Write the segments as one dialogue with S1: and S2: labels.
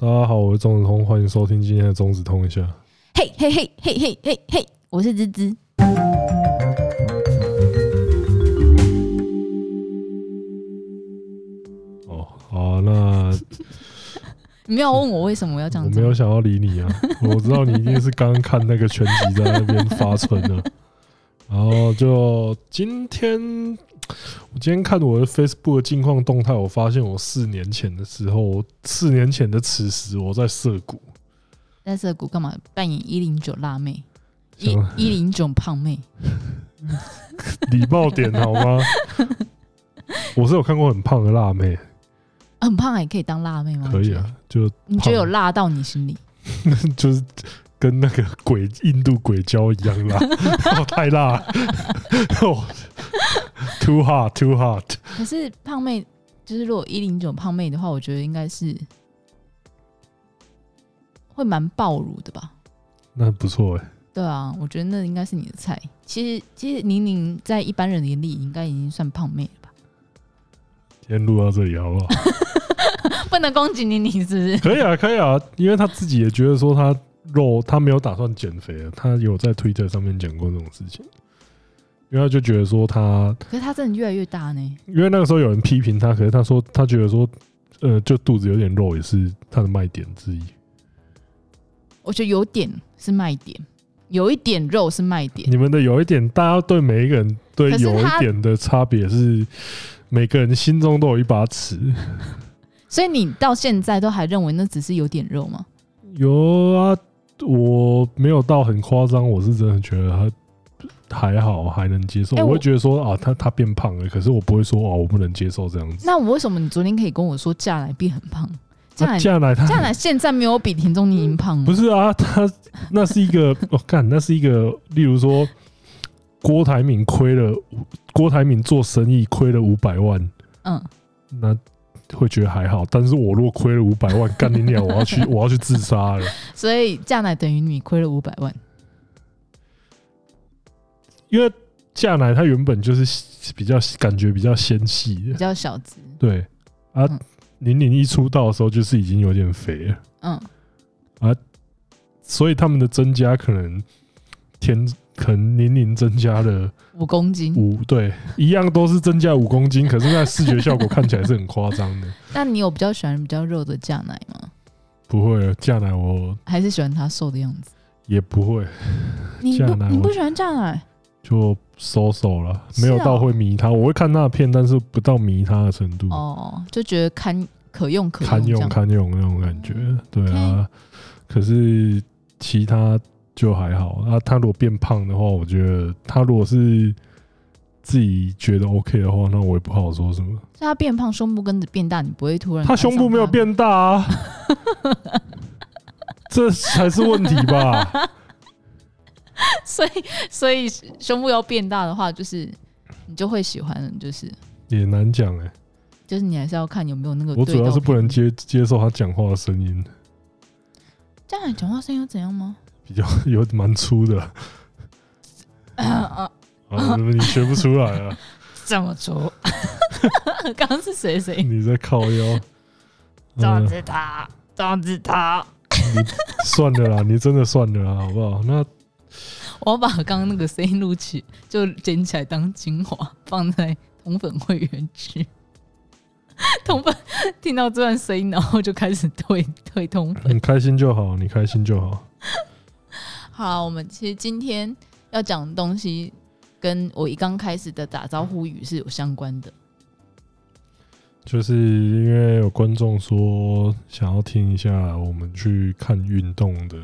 S1: 大家好，我是钟子通，欢迎收听今天的钟子通一下。
S2: 嘿嘿嘿嘿嘿嘿嘿，我是芝芝。
S1: 哦，好啊，那
S2: 你没有问我为什么我要这样？
S1: 我没有想要理你啊，我知道你一定是刚刚看那个全集在那边发春了，然后就今天。我今天看我的 Facebook 的近况动态，我发现我四年前的时候，四年前的此时，我在涩谷，
S2: 在涩谷干嘛？扮演一零九辣妹，一一零九胖妹，
S1: 礼貌点好吗？我是有看过很胖的辣妹，
S2: 很胖也可以当辣妹吗？
S1: 可以啊，就
S2: 你觉得有辣到你心里？
S1: 就是跟那个鬼印度鬼椒一样辣，哦，太辣了。哦 Too hot, too hot。
S2: 可是胖妹，就是如果一零九胖妹的话，我觉得应该是会蛮爆乳的吧？
S1: 那不错哎。
S2: 对啊，我觉得那应该是你的菜。其实，其实宁宁在一般人眼里应该已经算胖妹了吧？
S1: 先录到这里好不好？
S2: 不能攻击宁宁是不是？
S1: 可以啊，可以啊，因为他自己也觉得说他肉，他没有打算减肥了，他有在推特上面讲过这种事情。因为他就觉得说他，
S2: 可是他真的越来越大呢。
S1: 因为那个时候有人批评他，可是他说他觉得说，呃，就肚子有点肉也是他的卖点之一。
S2: 我觉得有点是卖点，有一点肉是卖点。
S1: 你们的有一点，大家对每一个人对有一点的差别是，每个人心中都有一把尺。
S2: 所以你到现在都还认为那只是有点肉吗？
S1: 有啊，我没有到很夸张，我是真的觉得他。还好，还能接受。我会觉得说啊，他他变胖了，可是我不会说哦，我不能接受这样子。
S2: 那我为什么你昨天可以跟我说嫁来变很胖？价奶
S1: 价奶他
S2: 价奶现在没有比田中宁宁胖。
S1: 不是啊，他那是一个我 干，那是一个，例如说郭台铭亏了，郭台铭做生意亏了五百万，嗯，那会觉得还好。但是我如果亏了五百万，干你娘，我要去我要去自杀了。
S2: 所以嫁奶等于你亏了五百万。
S1: 因为嫁奶它原本就是比较感觉比较纤细的，
S2: 比较小资。
S1: 对啊，宁宁一出道的时候就是已经有点肥了。嗯啊，所以他们的增加可能天可能年龄增加了
S2: 五公斤，
S1: 五对一样都是增加五公斤，可是那视觉效果看起来是很夸张的。
S2: 那你有比较喜欢比较肉的价奶吗？
S1: 不会，价奶我
S2: 还是喜欢他瘦的样子。
S1: 也不会，
S2: 你不你不喜欢价奶？
S1: 就收手了，没有到会迷他。我会看那片，但是不到迷他的程度。
S2: 哦，就觉得堪可用可
S1: 堪用堪用那种感觉。对啊，可是其他就还好。啊，他如果变胖的话，我觉得他如果是自己觉得 OK 的话，那我也不好说什么。
S2: 是他变胖，胸部跟着变大，你不会突然？
S1: 他胸部没有变大啊，这才是问题吧。
S2: 所以，所以胸部要变大的话，就是你就会喜欢，就是
S1: 也难讲哎。
S2: 就是你还是要看有没有那个。
S1: 我主要是不能接接受他讲话的声音。
S2: 这样讲话声音又怎样吗？
S1: 比较 有蛮粗的。啊 啊！啊，你学不出来啊？
S2: 这么粗？刚刚是谁谁？
S1: 你在靠腰？
S2: 张子他，张子他。
S1: 你算了啦，你真的算了啦，好不好？那。
S2: 我把刚刚那个声音录起，就剪起来当精华，放在同粉会员区。同粉听到这段声音，然后就开始退退同粉。
S1: 你开心就好，你开心就好。
S2: 好，我们其实今天要讲的东西，跟我一刚开始的打招呼语是有相关的。
S1: 就是因为有观众说想要听一下我们去看运动的。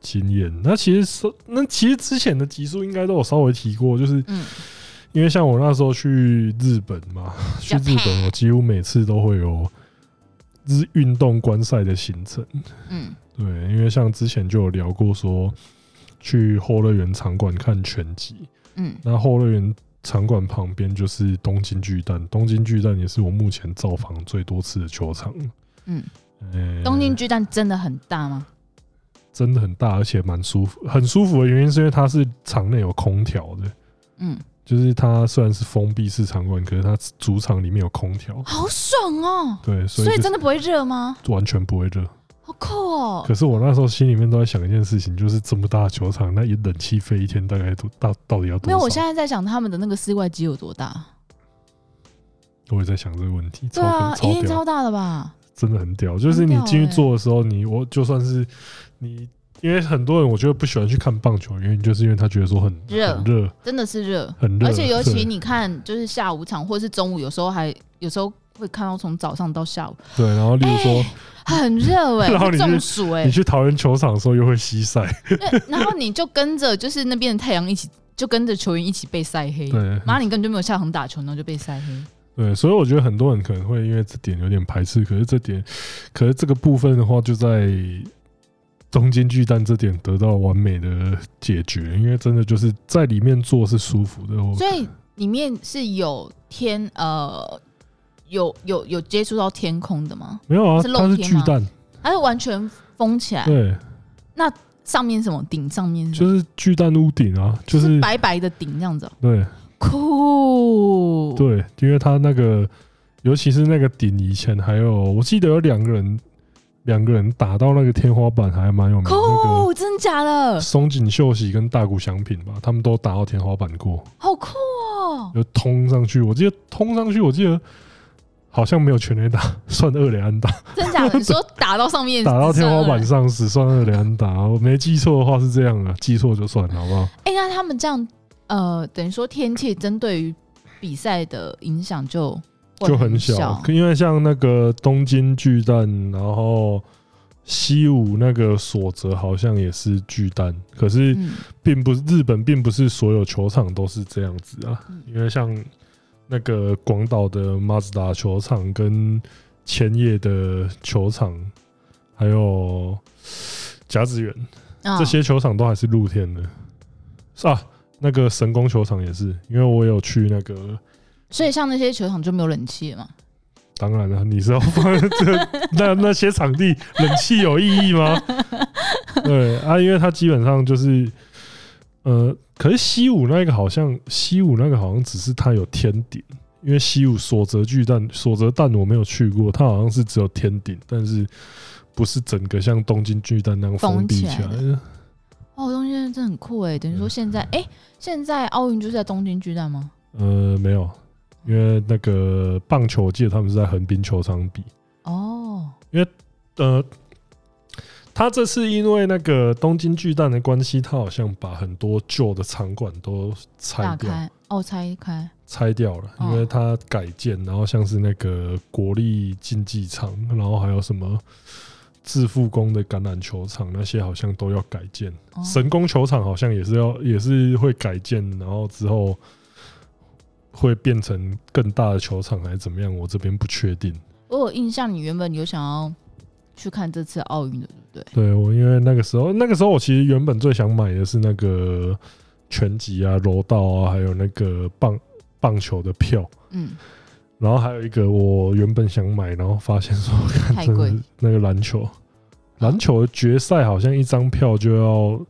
S1: 经验，那其实是那其实之前的集数应该都有稍微提过，就是，因为像我那时候去日本嘛，去日本我几乎每次都会有日运动观赛的行程，嗯，对，因为像之前就有聊过说去后乐园场馆看拳击，嗯，那后乐园场馆旁边就是东京巨蛋，东京巨蛋也是我目前造访最多次的球场，嗯，
S2: 东京巨蛋真的很大吗？
S1: 真的很大，而且蛮舒服，很舒服的原因是因为它是场内有空调的。嗯，就是它虽然是封闭式场馆，可是它主场里面有空调，
S2: 好爽哦。
S1: 对，所以，
S2: 所以真的不会热吗？
S1: 完全不会热，
S2: 好酷哦。
S1: 可是我那时候心里面都在想一件事情，就是这么大的球场，那一冷气费一天大概都到到底要多少？
S2: 没有，我现在在想他们的那个室外机有多大。
S1: 我也在想这个问题。
S2: 对啊，
S1: 超
S2: 一定超大的吧？
S1: 真的很屌，就是你进去坐的时候，你我就算是你。因为很多人我觉得不喜欢去看棒球，原因就是因为他觉得说很热，很热，
S2: 真的是热，
S1: 很热。
S2: 而且尤其你看，就是下午场或者是中午，有时候还有时候会看到从早上到下午。
S1: 对，然后例如说、
S2: 欸、很热哎、欸，
S1: 然后你
S2: 中暑哎、欸，
S1: 你去桃园球场的时候又会西晒，
S2: 然后你就跟着就是那边的太阳一起，就跟着球员一起被晒黑。对，然后你根本就没有下场打球，然后就被晒黑。
S1: 对，所以我觉得很多人可能会因为这点有点排斥，可是这点，可是这个部分的话就在。东京巨蛋这点得到完美的解决，因为真的就是在里面坐是舒服的。
S2: 所以里面是有天呃，有有有接触到天空的吗？
S1: 没有啊，是它是巨蛋，
S2: 它是完全封起来。
S1: 对，
S2: 那上面什么顶上面
S1: 就是巨蛋屋顶啊，就是，
S2: 是白白的顶这样子。
S1: 对，
S2: 酷。
S1: 对，因为它那个，尤其是那个顶以前还有，我记得有两个人。两个人打到那个天花板还蛮有名的，
S2: 酷，真的假的？
S1: 松井秀喜跟大谷翔平吧，他们都打到天花板过，
S2: 好酷哦！
S1: 就通上去，我记得通上去，我记得好像没有全垒打，算二垒安打。
S2: 真假的？你说打到上面，
S1: 打到天花板上只算二垒安打，我没记错的话是这样啊，记错就算了，好不好？
S2: 哎、欸，那他们这样，呃，等于说天气针对于比赛的影响就。
S1: 就很小，因为像那个东京巨蛋，然后西武那个所泽好像也是巨蛋，可是并不是日本，并不是所有球场都是这样子啊。因为像那个广岛的马自达球场跟千叶的球场，还有甲子园这些球场都还是露天的，是啊。那个神宫球场也是，因为我有去那个。
S2: 所以像那些球场就没有冷气了吗？
S1: 当然了，你是要放这 那那些场地冷气有意义吗？对啊，因为它基本上就是呃，可是西武那个好像西武那个好像只是它有天顶，因为西武所泽巨蛋所泽蛋我没有去过，它好像是只有天顶，但是不是整个像东京巨蛋那样封闭起来。的
S2: 哦，东京真的很酷哎！等于说现在哎、欸，现在奥运就是在东京巨蛋吗？
S1: 呃，没有。因为那个棒球，我记得他们是在横滨球场比
S2: 哦。
S1: 因为呃，他这次因为那个东京巨蛋的关系，他好像把很多旧的场馆都拆掉
S2: 哦，拆开
S1: 拆掉了，因为他改建，然后像是那个国立竞技场，然后还有什么自富宫的橄榄球场那些，好像都要改建。神宫球场好像也是要，也是会改建，然后之后。会变成更大的球场还是怎么样？我这边不确定。
S2: 我有印象，你原本有想要去看这次奥运的，对？
S1: 对，我因为那个时候，那个时候我其实原本最想买的是那个拳击啊、柔道啊，还有那个棒棒球的票。嗯。然后还有一个我原本想买，然后发现说看真的那个篮球，篮球的决赛好像一张票就要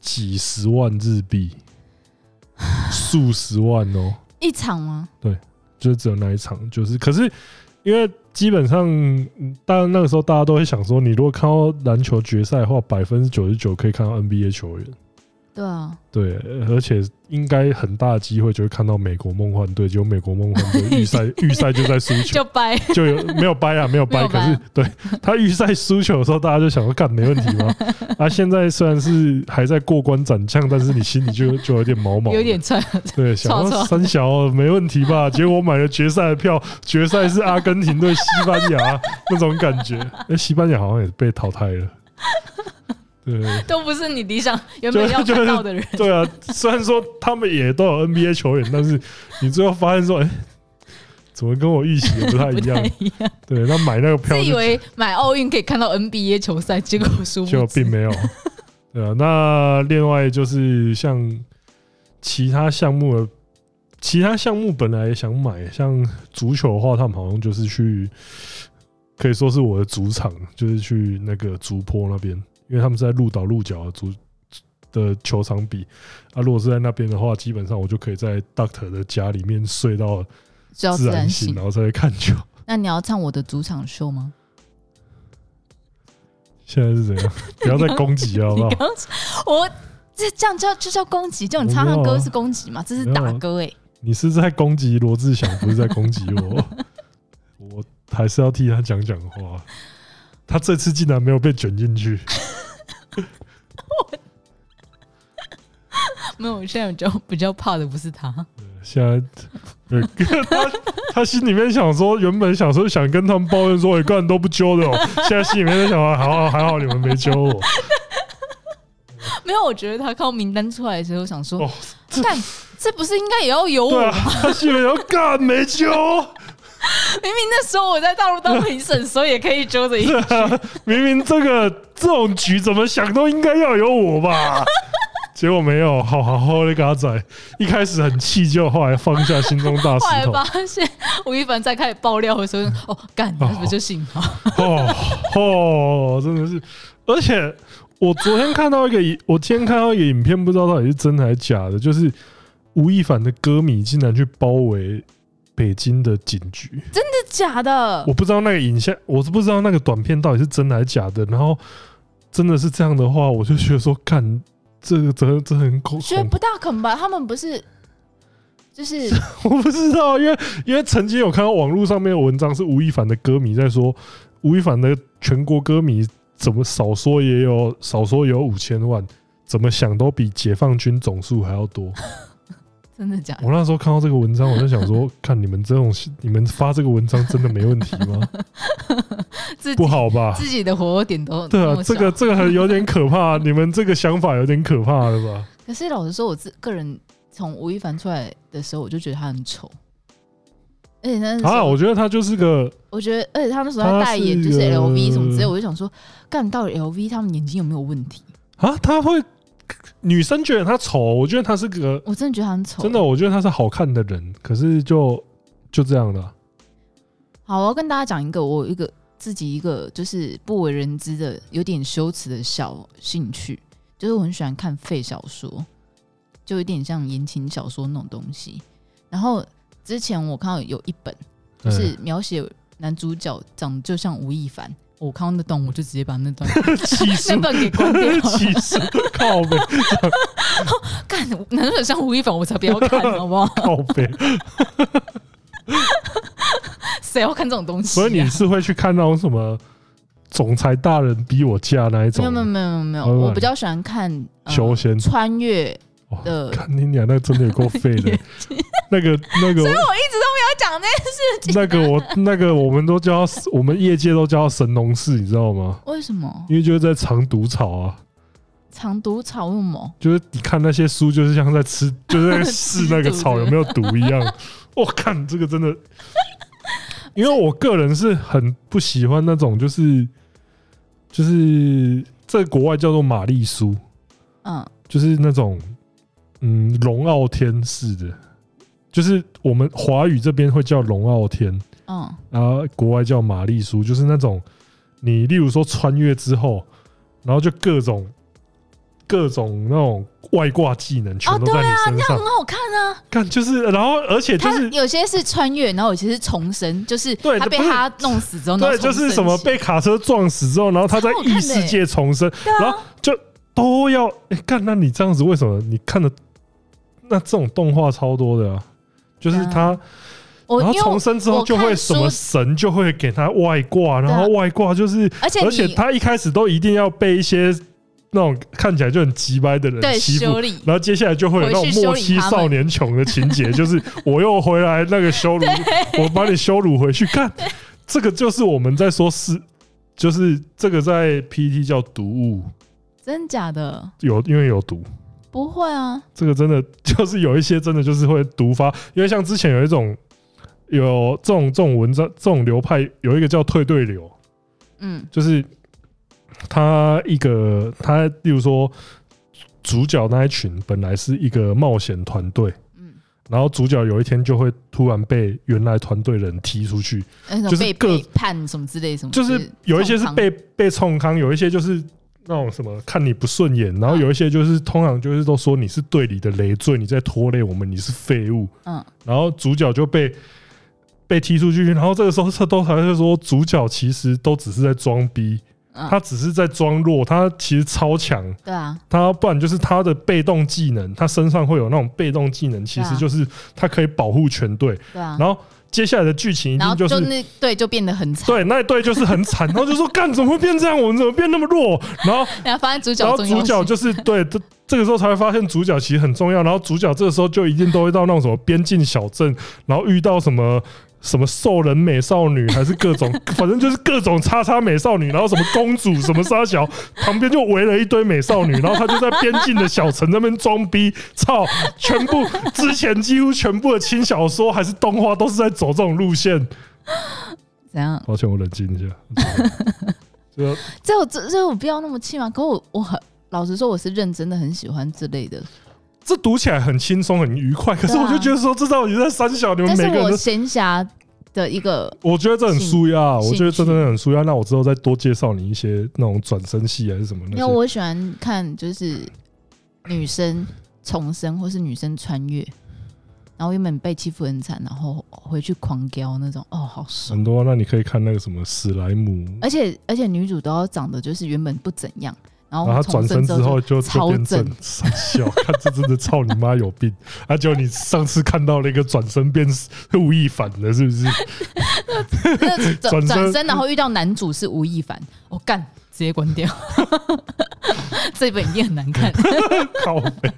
S1: 几十万日币，数十万哦。
S2: 一场吗？
S1: 对，就是只有那一场，就是可是因为基本上，当然那个时候大家都会想说，你如果看到篮球决赛的话，百分之九十九可以看到 NBA 球员。
S2: 对啊，
S1: 对，而且应该很大的机会就会看到美国梦幻队，就美国梦幻队预赛 预赛就在输球，
S2: 就掰，
S1: 就有没有掰啊？没有掰，可是对他预赛输球的时候，大家就想说，干没问题吗？啊，现在虽然是还在过关斩将，但是你心里就 就有点毛毛，
S2: 有点菜。
S1: 对，想说三小没问题吧？结果我买了决赛的票，决赛是阿根廷对西班牙那种感觉，哎，西班牙好像也被淘汰了。对，
S2: 都不是你理想原本要看到的人。
S1: 对啊，虽然说他们也都有 NBA 球员，但是你最后发现说，哎，怎么跟我预期的不太一样？对，那买那个票，
S2: 自以为买奥运可以看到 NBA 球赛，结果输，
S1: 结果并没有。对啊，那另外就是像其他项目的，其他项目本来也想买，像足球的话，他们好像就是去，可以说是我的主场，就是去那个竹坡那边。因为他们是在鹿岛鹿角的足的球场比啊。如果是在那边的话，基本上我就可以在 Doctor 的家里面睡到自然醒，然后再来看球。
S2: 那你要唱我的主场秀吗？
S1: 现在是怎样？不要再攻击了，好不好？
S2: 我这这样叫就叫攻击，就你唱唱歌是攻击吗？这是打歌哎、欸。
S1: 你是在攻击罗志祥，不是在攻击我。我还是要替他讲讲话。他这次竟然没有被卷进去。
S2: 没有，我现在比较比较怕的不是他。
S1: 现在，他他心里面想说，原本想说想跟他们抱怨说，一个人都不揪的哦。现在心里面在想啊，还 好还好你们没揪我。
S2: 没有，我觉得他靠名单出来的时候想说，干、哦，这不是应该也要有我吗？啊、他心里要干没揪。明明那时候我在大陆当评审，所以也可以揪着一局。
S1: 明明这个这种局怎么想都应该要有我吧。结果没有，好好好的嘎仔，一开始很气，就后来放下心中大石头。后来
S2: 发现吴亦凡在开始爆料的时候，哦，干，那不就信号？
S1: 哦哦，真的是！而且我昨天看到一个影，我今天看到一个影片，不知道到底是真的还是假的，就是吴亦凡的歌迷竟然去包围北京的警局，
S2: 真的假的？
S1: 我不知道那个影像，我是不知道那个短片到底是真的还是假的。然后真的是这样的话，我就觉得说，看。这个真真很恐，
S2: 觉得不大可能吧？他们不是，就是
S1: 我不知道，因为因为曾经有看到网络上面的文章，是吴亦凡的歌迷在说，吴亦凡的全国歌迷怎么少说也有少说也有五千万，怎么想都比解放军总数还要多。
S2: 真的假的？
S1: 我那时候看到这个文章，我就想说，看你们这种，你们发这个文章真的没问题吗？不好吧？
S2: 自己的火点都
S1: 对啊，这个这个还有点可怕，你们这个想法有点可怕了吧？
S2: 可是老实说，我自个人从吴亦凡出来的时候，我就觉得他很丑，而且他
S1: 啊，我觉得他就是个，
S2: 我觉得，而且他那时候他代言就是 LV 什么之类，我就想说，干到底 LV 他们眼睛有没有问题
S1: 啊？他会。女生觉得他丑，我觉得他是个，
S2: 我真的觉得他很丑。
S1: 真的，我觉得他是好看的人，可是就就这样了。
S2: 好，我要跟大家讲一个我一个自己一个就是不为人知的有点羞耻的小兴趣，就是我很喜欢看废小说，就有点像言情小说那种东西。然后之前我看到有一本，就是描写男主角长得就像吴亦凡。我看到那段，我就直接把那段那段给关掉了。
S1: 其实 靠背，
S2: 干，男主角像吴亦凡，我才不要看，好不好？
S1: 靠背，
S2: 谁要看这种东西？
S1: 所以你是会去看那种什么总裁大人逼我嫁那一种？
S2: 没有没有没有没有，我比较喜欢看
S1: 修仙
S2: 穿越。的，
S1: 看你俩那真的有够废的，那个那个，
S2: 所以我一直都没有讲这件事情。
S1: 那个我那个我们都叫我们业界都叫神农氏，你知道吗？
S2: 为什么？
S1: 因为就是在藏毒草啊。
S2: 藏毒草为什么？
S1: 就是你看那些书，就是像在吃，就是在 试那个草有没有毒一样。我看这个真的，因为我个人是很不喜欢那种，就是就是在国外叫做玛丽苏，嗯，就是那种。嗯，龙傲天式的，就是我们华语这边会叫龙傲天，嗯，然后国外叫玛丽苏，就是那种你例如说穿越之后，然后就各种各种那种外挂技能全都在你身上，
S2: 很好看啊！
S1: 看就是，然后而且就是
S2: 有些是穿越，然后有些是重生，就是他被他弄死之后，
S1: 对，就是什么被卡车撞死之后，然后他在异世界重生，然后就都要哎，干、欸，那你这样子为什么？你看的？那这种动画超多的啊，就是他，然后重生之后就会什么神就会给他外挂，然后外挂就是，而且而且他一开始都一定要被一些那种看起来就很鸡掰的人欺负，然后接下来就会有那种莫欺少年穷的情节，就是 我又回来那个羞辱，我把你羞辱回去，看这个就是我们在说是，就是这个在 PT 叫毒物，
S2: 真假的？
S1: 有因为有毒。
S2: 不会啊，
S1: 这个真的 就是有一些真的就是会毒发，因为像之前有一种有这种这种文章这种流派，有一个叫退队流，嗯，就是他一个他，例如说主角那一群本来是一个冒险团队，嗯，然后主角有一天就会突然被原来团队人踢出去，就是各
S2: 背叛什么之类什么，
S1: 就是有一些是被被冲康，有一些就是。那种什么看你不顺眼，然后有一些就是通常就是都说你是队里的累赘，你在拖累我们，你是废物。嗯，然后主角就被被踢出去，然后这个时候他都还是说主角其实都只是在装逼，他只是在装弱，他其实超强。对啊，他不然就是他的被动技能，他身上会有那种被动技能，其实就是他可以保护全队。对啊，然后。接下来的剧情一定就是
S2: 那对就变得很惨，
S1: 对，那一对就是很惨，然后就说干怎么会变这样？我们怎么变那么弱？然后
S2: 然后发现主角，
S1: 然后主角就是对这这个时候才会发现主角其实很重要。然后主角这个时候就一定都会到那种什么边境小镇，然后遇到什么。什么兽人美少女，还是各种，反正就是各种叉叉美少女，然后什么公主，什么沙小，旁边就围了一堆美少女，然后他就在边境的小城那边装逼，操！全部之前几乎全部的轻小说还是动画都是在走这种路线。
S2: 怎样？
S1: 抱歉，我冷静一下。
S2: 这这这这我不要那么气吗？可我我很老实说，我是认真的很喜欢之类的。
S1: 这读起来很轻松，很愉快。可是我就觉得说，这到底在三小，你们每个人都
S2: 闲暇的一个，
S1: 我觉得这很舒压。我觉得这真的很舒压。那我之后再多介绍你一些那种转身戏还是什么？
S2: 因为我喜欢看就是女生重生，或是女生穿越，然后原本被欺负很惨，然后回去狂飙那种。哦，好爽。很
S1: 多，那你可以看那个什么史莱姆，
S2: 而且而且女主都要长得就是原本不怎样。然后
S1: 他转身之后就就变正，笑，看这真的操你妈有病！啊，就你上次看到那个转身变吴亦凡的，是不是？
S2: 转转身然后遇到男主是吴亦凡，我干，直接关掉。这本一定很难看，
S1: 靠北，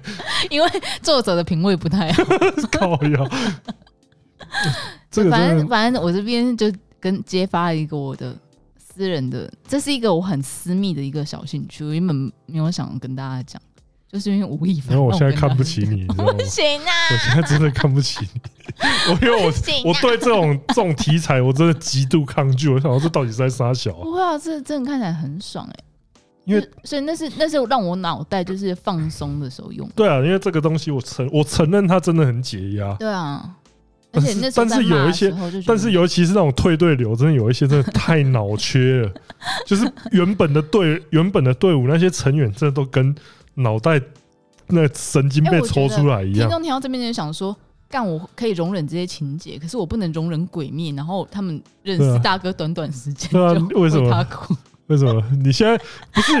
S2: 因为作者的品味不太好，
S1: 靠腰。
S2: 反正反正我这边就跟揭发一个我的。私人的，这是一个我很私密的一个小兴趣，我原本没有想跟大家讲，就是因为吴亦凡。
S1: 因为我现在看不起你？
S2: 不行啊！
S1: 我现在真的看不起你，我因为我、啊、我对这种这种题材我真的极度抗拒。我想说这到底是在杀小？
S2: 不会啊，这真的看起来很爽哎、欸！因为所以那是那是让我脑袋就是放松的时候用。
S1: 对啊，因为这个东西我承我承认它真的很解压。
S2: 对啊。
S1: 但是，但是有一些，但是尤其是那种退队流，真的有一些真的太脑缺了。就是原本的队，原本的队伍那些成员，真的都跟脑袋那神经被抽出来一样。听
S2: 众听到这边就想说，干我可以容忍这些情节，可是我不能容忍鬼灭。然后他们认识大哥短短时间，
S1: 对啊，为什么？为什么？你现在不是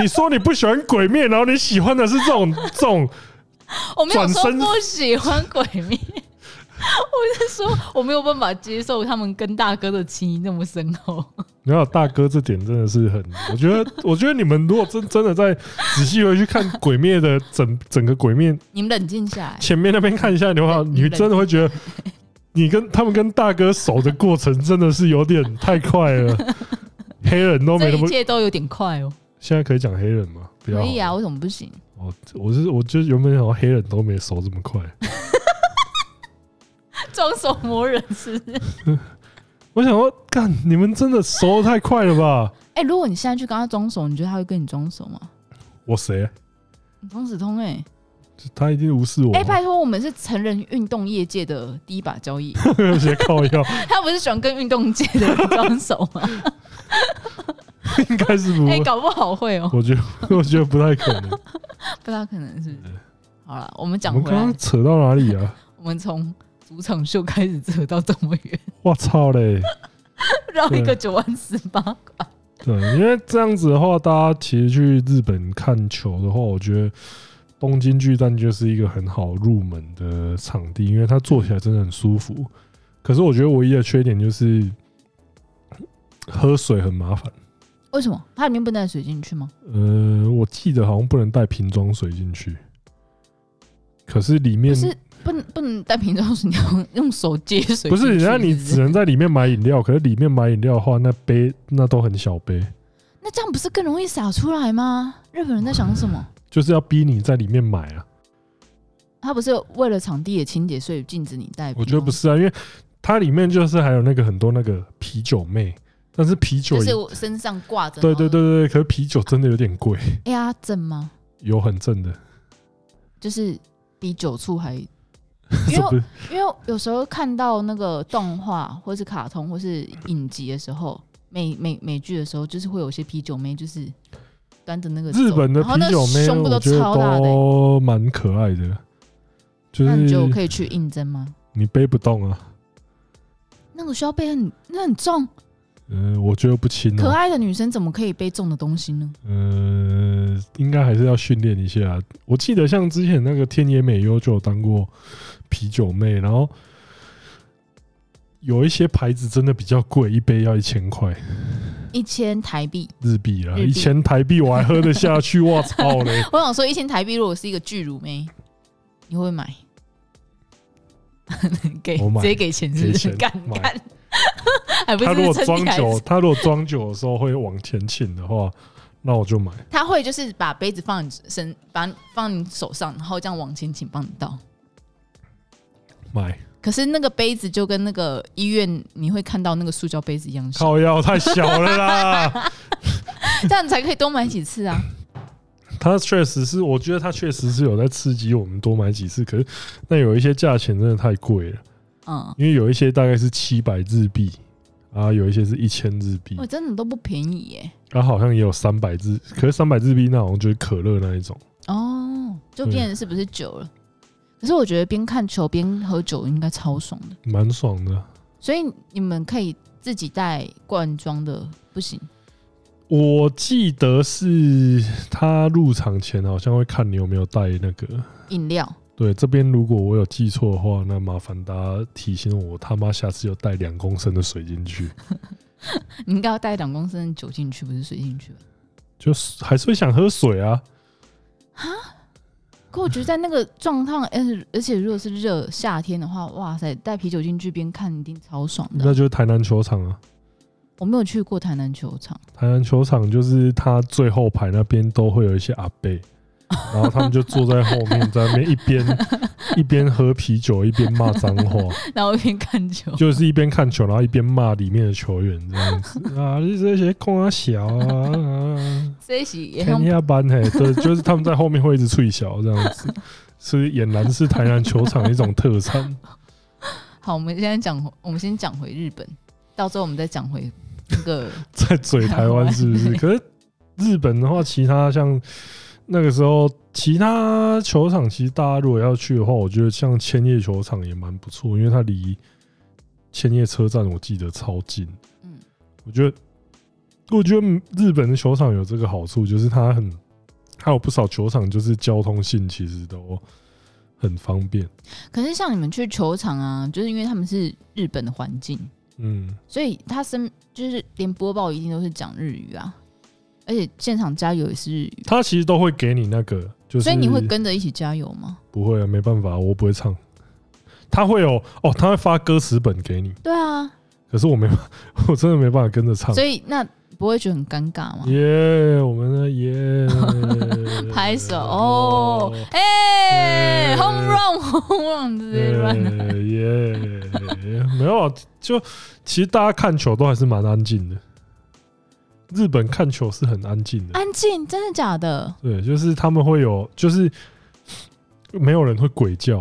S1: 你说你不喜欢鬼灭，然后你喜欢的是这种这种？
S2: 我没有说不喜欢鬼灭。我是说，我没有办法接受他们跟大哥的情谊那么深厚。
S1: 没有大哥这点真的是很，我觉得，我觉得你们如果真真的在仔细回去看《鬼灭》的整整个《鬼灭》，
S2: 你们冷静下来，
S1: 前面那边看一下的话，你真的会觉得，你跟他们跟大哥熟的过程真的是有点太快了。黑人都没那么，
S2: 一切都有点快哦。
S1: 现在可以讲黑人吗？
S2: 可以啊，为什么不行？
S1: 我，我是我就原本想说黑人都没熟这么快。
S2: 装手磨人是，是？
S1: 我想说，干你们真的熟得太快了吧？
S2: 哎、欸，如果你现在去跟他装熟，你觉得他会跟你装熟吗？
S1: 我谁、啊？
S2: 钟子通哎、欸，
S1: 他一定无视我。哎、
S2: 欸，拜托，我们是成人运动业界的第一把交椅，
S1: 谁靠药？
S2: 他不是喜欢跟运动界的人装熟吗？
S1: 应该是不会，哎、
S2: 欸，搞不好会哦、喔。
S1: 我觉得，我觉得不太可能，
S2: 不太可能，是不是？好了，我们讲回来，
S1: 刚刚扯到哪里啊？
S2: 我们从。主场秀开始扯到这么远，
S1: 我操嘞！
S2: 绕一个九万十八块。
S1: 对，因为这样子的话，大家其实去日本看球的话，我觉得东京巨蛋就是一个很好入门的场地，因为它坐起来真的很舒服。可是我觉得唯一的缺点就是喝水很麻烦。
S2: 为什么？它里面不能带水进去吗？
S1: 呃，我记得好像不能带瓶装水进去。可是里面是。
S2: 不能不能带瓶装水，你要用手接水。
S1: 不是，人家你只能在里面买饮料，可是里面买饮料的话，那杯那都很小杯。
S2: 那这样不是更容易洒出来吗？日本人在想什么？
S1: 就是要逼你在里面买啊。
S2: 他不是为了场地的清洁，所以禁止你带。
S1: 我觉得不是啊，因为它里面就是还有那个很多那个啤酒妹，但是啤酒
S2: 就是我身上挂着。
S1: 对对对对，可是啤酒真的有点贵。
S2: 哎呀，正吗？
S1: 有很正的，
S2: 就是比酒醋还。因为因为有时候看到那个动画或是卡通或是影集的时候，美美美剧的时候，就是会有些啤酒妹，就是端着那个。
S1: 日本的啤酒妹，
S2: 胸部都超大的，
S1: 都蛮可爱的。就是、
S2: 那你就可以去应征吗？
S1: 你背不动啊。
S2: 那个需要背很，那很重。
S1: 嗯、呃，我觉得不轻、啊。
S2: 可爱的女生怎么可以背重的东西呢？
S1: 嗯、呃，应该还是要训练一下。我记得像之前那个天野美优就有当过啤酒妹，然后有一些牌子真的比较贵，一杯要一千块，
S2: 一千台币
S1: 日币啊，一千台币我还喝得下去，我操嘞！
S2: 我想说，一千台币如果是一个巨乳妹，你会不会买？给直接给钱是不是？干干。
S1: 他如果装酒，他如果装酒的时候会往前倾的话，那我就买。
S2: 他会就是把杯子放你身，把放你手上，然后这样往前倾帮你倒。
S1: 买。
S2: 可是那个杯子就跟那个医院你会看到那个塑胶杯子一样小。
S1: 靠药太小了啦，
S2: 这样才可以多买几次啊。
S1: 它确实是，我觉得它确实是有在刺激我们多买几次。可是那有一些价钱真的太贵了。嗯，因为有一些大概是七百日币，啊，有一些是一千日币，
S2: 我真的都不便宜耶。
S1: 然后好像也有三百日，可是三百日币那好像就是可乐那一种。
S2: 哦，就变成是不是酒了？可是我觉得边看球边喝酒应该超爽的，
S1: 蛮爽的。
S2: 所以你们可以自己带罐装的，不行？
S1: 我记得是他入场前好像会看你有没有带那个
S2: 饮料。
S1: 对，这边如果我有记错的话，那麻烦大家提醒我，他妈下次要带两公升的水进去。
S2: 你应该要带两公升的酒进去，不是水进去吧？
S1: 就是还是会想喝水啊。
S2: 哈？可我觉得在那个状况，而而且如果是热夏天的话，哇塞，带啤酒进去边看一定超爽的。
S1: 那就是台南球场啊。
S2: 我没有去过台南球场。
S1: 台南球场就是它最后排那边都会有一些阿伯。然后他们就坐在后面，在那边一边一边喝啤酒，一边骂脏话，
S2: 然后一边看球，
S1: 就是一边看球，然后一边骂里面的球员这样子啊，就这些空小啊，
S2: 这些也
S1: 很下班嘿，对，就是他们在后面会一直吹小这样子，所以俨然是台南球场的一种特产。
S2: 好，我们现在讲，我们先讲回日本，到时候我们再讲回那个
S1: 在嘴台湾是不是？可是日本的话，其他像。那个时候，其他球场其实大家如果要去的话，我觉得像千叶球场也蛮不错，因为它离千叶车站我记得超近。嗯，我觉得，我觉得日本的球场有这个好处，就是它很，还有不少球场就是交通性其实都很方便。
S2: 可是像你们去球场啊，就是因为他们是日本的环境，
S1: 嗯，
S2: 所以他身就是连播报一定都是讲日语啊。而且现场加油也是日语，
S1: 他其实都会给你那个，就是
S2: 所以你会跟着一起加油吗？
S1: 不会啊，没办法，我不会唱。他会有哦，他会发歌词本给你。
S2: 对啊，
S1: 可是我没办法，我真的没办法跟着唱。
S2: 所以那不会觉得很尴尬吗？
S1: 耶，我们的耶，
S2: 拍手哦，哎，home run，home run，直接 run，
S1: 耶，没有，就其实大家看球都还是蛮安静的。日本看球是很安静的，
S2: 安静，真的假的？
S1: 对，就是他们会有，就是没有人会鬼叫，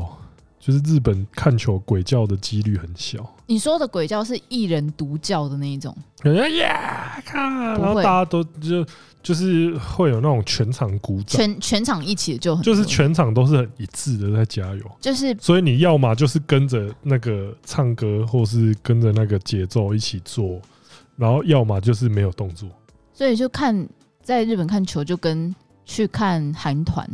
S1: 就是日本看球鬼叫的几率很小。
S2: 你说的鬼叫是一人独叫的那一种？
S1: 呀，看，然后大家都就就是会有那种全场鼓掌，
S2: 全全场一起就很，
S1: 就是全场都是很一致的在加油，
S2: 就是
S1: 所以你要么就是跟着那个唱歌，或是跟着那个节奏一起做，然后要么就是没有动作。
S2: 所以就看在日本看球，就跟去看韩团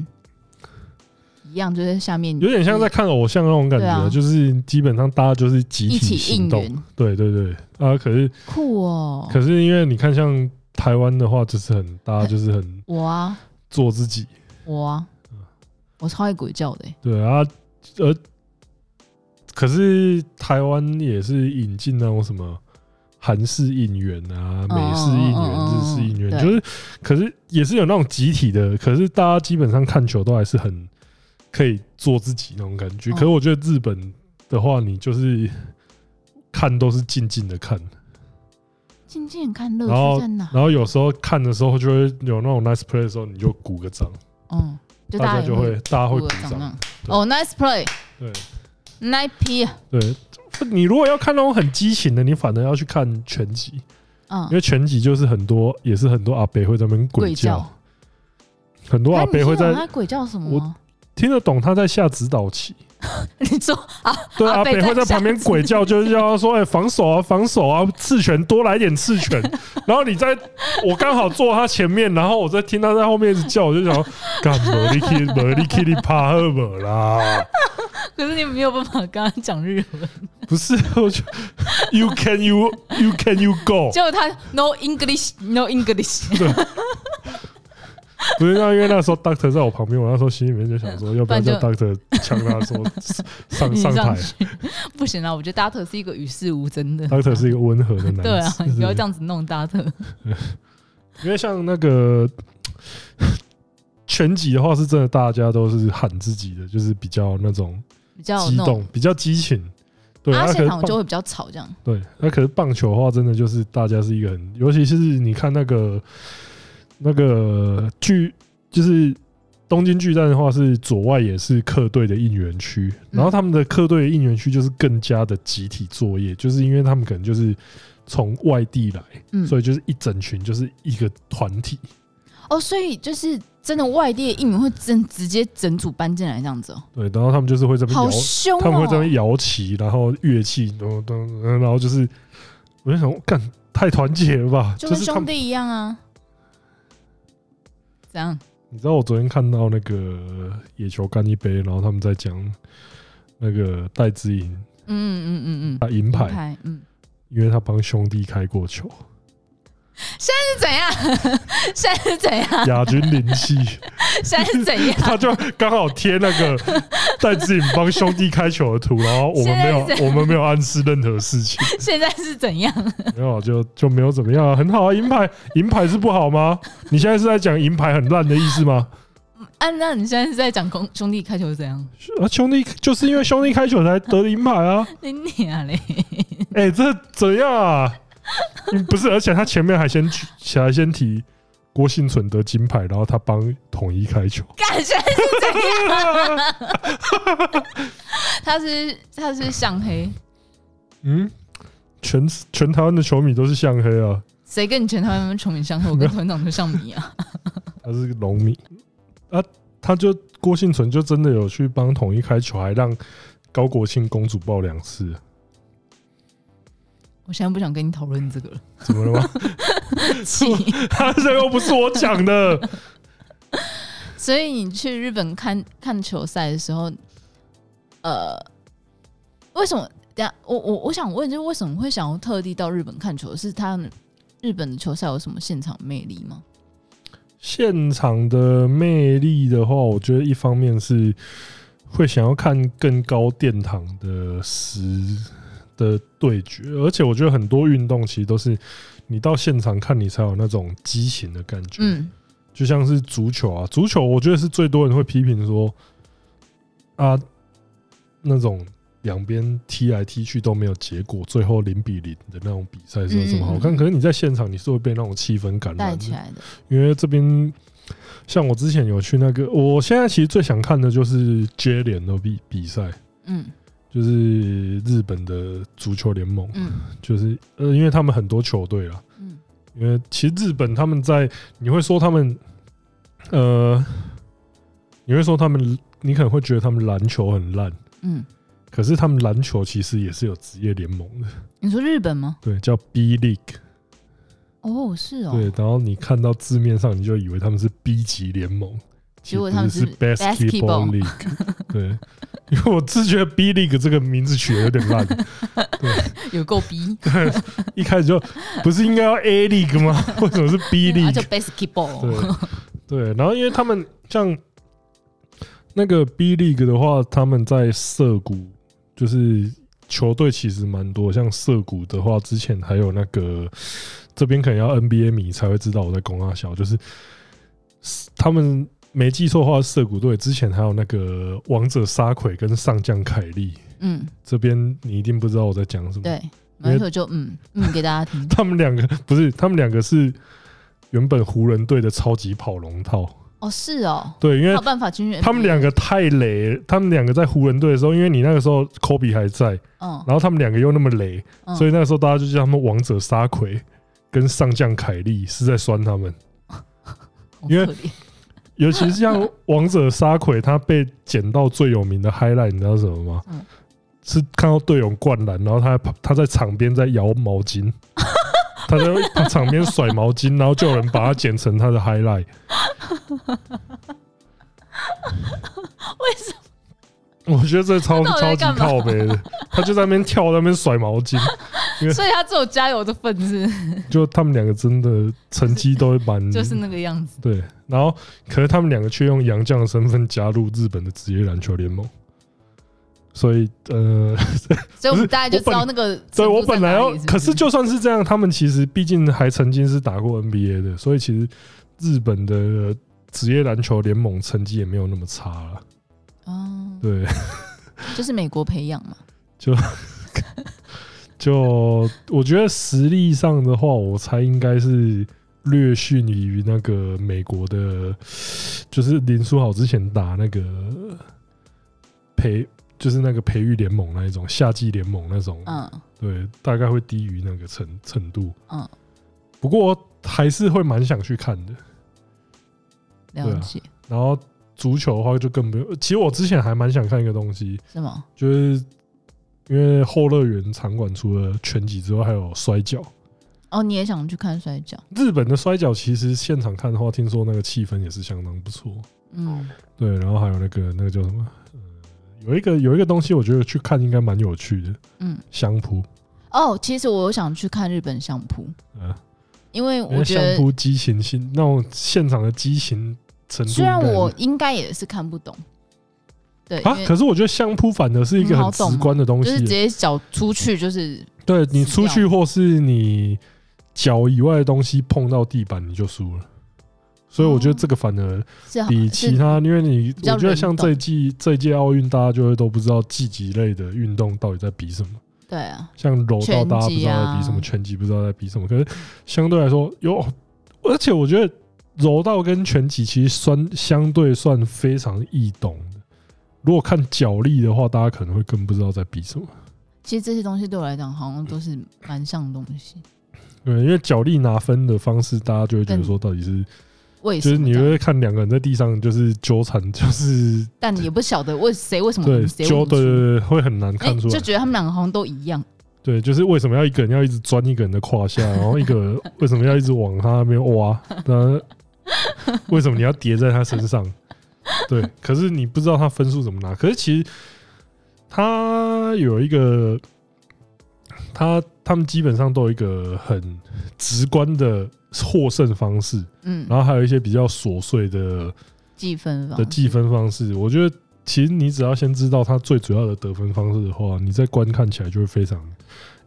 S2: 一样，就在下面
S1: 有点像在看偶像那种感觉，啊、就是基本上大家就是集体行动。对对对啊！可是
S2: 酷哦。
S1: 可是因为你看，像台湾的话，就是很大家就是很
S2: 我啊，
S1: 做自己
S2: 我啊，我超爱鬼叫的、欸。
S1: 对啊，而，可是台湾也是引进那种什么。韩式应援啊，美式应援，日式应援，就是，可是也是有那种集体的，可是大家基本上看球都还是很可以做自己那种感觉。可是我觉得日本的话，你就是看都是静静的看，
S2: 静静看乐趣在哪？
S1: 然后有时候看的时候就会有那种 nice play 的时候，你就鼓个掌，
S2: 嗯，
S1: 大家就会大家会鼓掌。
S2: 哦，nice play，
S1: 对
S2: ，nice p，
S1: 对。你如果要看那种很激情的，你反而要去看全集，嗯，因为全集就是很多，也是很多阿北会在那边鬼叫，很多阿北会在。
S2: 他鬼叫什么？
S1: 我听得懂他在下指导棋。
S2: 你说啊？
S1: 对，阿北会在旁边鬼叫，就是叫他说：“哎、欸，防守啊，防守啊，刺拳多来点刺拳。”然后你在，我刚好坐他前面，然后我在听他在后面一直叫，我就想说：“ 干嘛你 k 嘛你 k 你怕什么啦？”
S2: 可是你没有办法跟他讲日文。
S1: 不是，我就 You can you you can you go？
S2: 结果他 No English No English。
S1: 不是，那因为那时候 Doctor 在我旁边，我那时候心里面就想说，要不要叫 Doctor 抢他说 上上台？
S2: 不行啊，我觉得 Doctor 是一个与世无争的
S1: ，Doctor 是一个温和的男人。
S2: 对啊，你不要这样子弄 Doctor。
S1: 因为像那个拳击的话，是真的，大家都是喊自己的，就是比较那种
S2: 比较
S1: 激动、比较激情。对，
S2: 啊，现场就会比较吵这样。
S1: 对，那可是棒球的话，真的就是大家是一个很，尤其是你看那个。那个巨就是东京巨蛋的话，是左外也是客队的应援区，然后他们的客队的应援区就是更加的集体作业，就是因为他们可能就是从外地来，所以就是一整群就是一个团体。
S2: 哦，所以就是真的外地的应援会真直接整组搬进来这样子哦。
S1: 对，然后他们就是会这边，
S2: 好凶，
S1: 他们会这边摇旗，然后乐器咚咚，然后就是我就想，干太团结了吧，
S2: 就跟兄弟一样啊。这样，
S1: 你知道我昨天看到那个野球干一杯，然后他们在讲那个戴资颖，嗯嗯嗯嗯，他银牌，嗯，因为他帮兄弟开过球。
S2: 现在是怎样？现在是怎样？
S1: 亚军灵气。
S2: 现在是怎样？
S1: 他就刚好贴那个戴志颖帮兄弟开球的图，然后我们没有，我们没有暗示任何事情。
S2: 现在是怎样？
S1: 没有，就就没有怎么样啊，很好啊。银牌，银牌是不好吗？你现在是在讲银牌很烂的意思吗？
S2: 啊，那你现在是在讲兄兄弟开球是怎样？
S1: 啊，兄弟就是因为兄弟开球才得银牌啊！
S2: 你娘嘞！
S1: 哎，这怎样啊？不是，而且他前面还先起来先提郭幸存得金牌，然后他帮统一开球，
S2: 感觉是怎样？他是他是向黑，
S1: 嗯，全全台湾的球迷都是向黑啊。
S2: 谁跟你全台湾的球迷向黑？我跟团长就像迷啊。
S1: 他是个龙迷啊，他就郭幸存就真的有去帮统一开球，还让高国庆公主抱两次。
S2: 我现在不想跟你讨论这个了。
S1: 怎么了吗？
S2: 气
S1: 他这又不是我讲的。
S2: 所以你去日本看看球赛的时候，呃，为什么？等下，我我我想问，就是为什么会想要特地到日本看球？是他日本的球赛有什么现场魅力吗？
S1: 现场的魅力的话，我觉得一方面是会想要看更高殿堂的实。的对决，而且我觉得很多运动其实都是你到现场看，你才有那种激情的感觉。嗯，就像是足球啊，足球我觉得是最多人会批评说啊，那种两边踢来踢去都没有结果，最后零比零的那种比赛是有什么好看？可是你在现场你是会被那种气氛感染起来的。因为这边像我之前有去那个，我现在其实最想看的就是接连的比比赛。嗯。就是日本的足球联盟，嗯，就是呃，因为他们很多球队啦，嗯，因为其实日本他们在，你会说他们，呃，你会说他们，你可能会觉得他们篮球很烂，嗯，可是他们篮球其实也是有职业联盟的。
S2: 你说日本吗？
S1: 对，叫 B League。
S2: 哦，是哦。
S1: 对，然后你看到字面上，你就以为他们是 B 级联盟。
S2: 结果他们是
S1: Basketball League，对，因为我自觉得 B League 这个名字取得有点烂，对，
S2: 有够 B，
S1: 对，一开始就不是应该要 A League 吗？为什么是 B League？
S2: 就 Basketball，
S1: 对对，然后因为他们像那个 B League 的话，他们在涩谷就是球队其实蛮多，像涩谷的话，之前还有那个这边可能要 NBA 迷才会知道我在讲三小，就是他们。没记错的话，涩谷队之前还有那个王者沙葵跟上将凯利。嗯，这边你一定不知道我在讲什么。
S2: 对，没错，就嗯嗯，给大家听。
S1: 他们两个不是，他们两个是原本湖人队的超级跑龙套。
S2: 哦，是哦。
S1: 对，因为
S2: 办法
S1: 他们两个太雷，他们两个在湖人队的时候，因为你那个时候科比还在，嗯，然后他们两个又那么雷，所以那个时候大家就叫他们王者沙葵跟上将凯利是在酸他们，因为。尤其是像王者沙奎，他被捡到最有名的 highlight，你知道什么吗？
S2: 嗯、
S1: 是看到队友灌篮，然后他他在场边在摇毛巾，他在场边甩毛巾，然后就有人把他剪成他的 highlight。
S2: 为什么？
S1: 我觉得这超超级靠背的，他就在那边跳，在那边甩毛巾，
S2: 所以他只有加油的份子。
S1: 就他们两个真的成绩都会蛮，
S2: 就是那个样子。
S1: 对，然后可是他们两个却用洋将的身份加入日本的职业篮球联盟，所以呃，
S2: 所以我们大家就知道那个。
S1: 对我本来要，可是就算是这样，他们其实毕竟还曾经是打过 NBA 的，所以其实日本的职业篮球联盟成绩也没有那么差了。
S2: 哦，
S1: 对，
S2: 就是美国培养嘛，
S1: 就就我觉得实力上的话，我猜应该是略逊于那个美国的，就是林书豪之前打那个培，就是那个培育联盟那一种夏季联盟那种，嗯，对，大概会低于那个程程度，嗯，不过还是会蛮想去看的，
S2: 了解，
S1: 啊，然后。足球的话就更不用。其实我之前还蛮想看一个东西，
S2: 是吗？
S1: 就是因为后乐园场馆除了拳击之外，还有摔跤。
S2: 哦，你也想去看摔跤？
S1: 日本的摔跤其实现场看的话，听说那个气氛也是相当不错。
S2: 嗯，
S1: 对。然后还有那个那个叫什么？呃，有一个有一个东西，我觉得去看应该蛮有趣的。
S2: 嗯，
S1: 相扑。
S2: 哦，其实我想去看日本相扑。嗯，因为我觉
S1: 得相扑激情性那种现场的激情。
S2: 虽然我应该也是看不懂，对
S1: 啊，可是我觉得相扑反而是一个很直观的东西，
S2: 就是直接脚出去就是，
S1: 对你出去或是你脚以外的东西碰到地板你就输了，所以我觉得这个反而比其他，因为你我觉得像这一季这一届奥运，大家就会都不知道竞技类的运动到底在比什么，
S2: 对啊，
S1: 像柔道大家不知道在比什么，拳击不知道在比什么，可是相对来说有，而且我觉得。柔道跟拳击其实算相对算非常易懂的。如果看脚力的话，大家可能会更不知道在比什么。
S2: 其实这些东西对我来讲，好像都是蛮像的东西。
S1: 对，因为脚力拿分的方式，大家就会觉得说，到底是为什么？就是你会看两个人在地上就是纠缠，就是，
S2: 但也不晓得为谁为什么
S1: 对纠对对对，会很难看出来，
S2: 就觉得他们两个好像都一样。
S1: 对，就是为什么要一个人要一直钻一个人的胯下，然后一个为什么要一直往他那边挖？那 为什么你要叠在他身上？对，可是你不知道他分数怎么拿。可是其实他有一个，他他们基本上都有一个很直观的获胜方式。嗯，然后还有一些比较琐碎的
S2: 计分
S1: 的计分方式。我觉得其实你只要先知道他最主要的得分方式的话，你在观看起来就会非常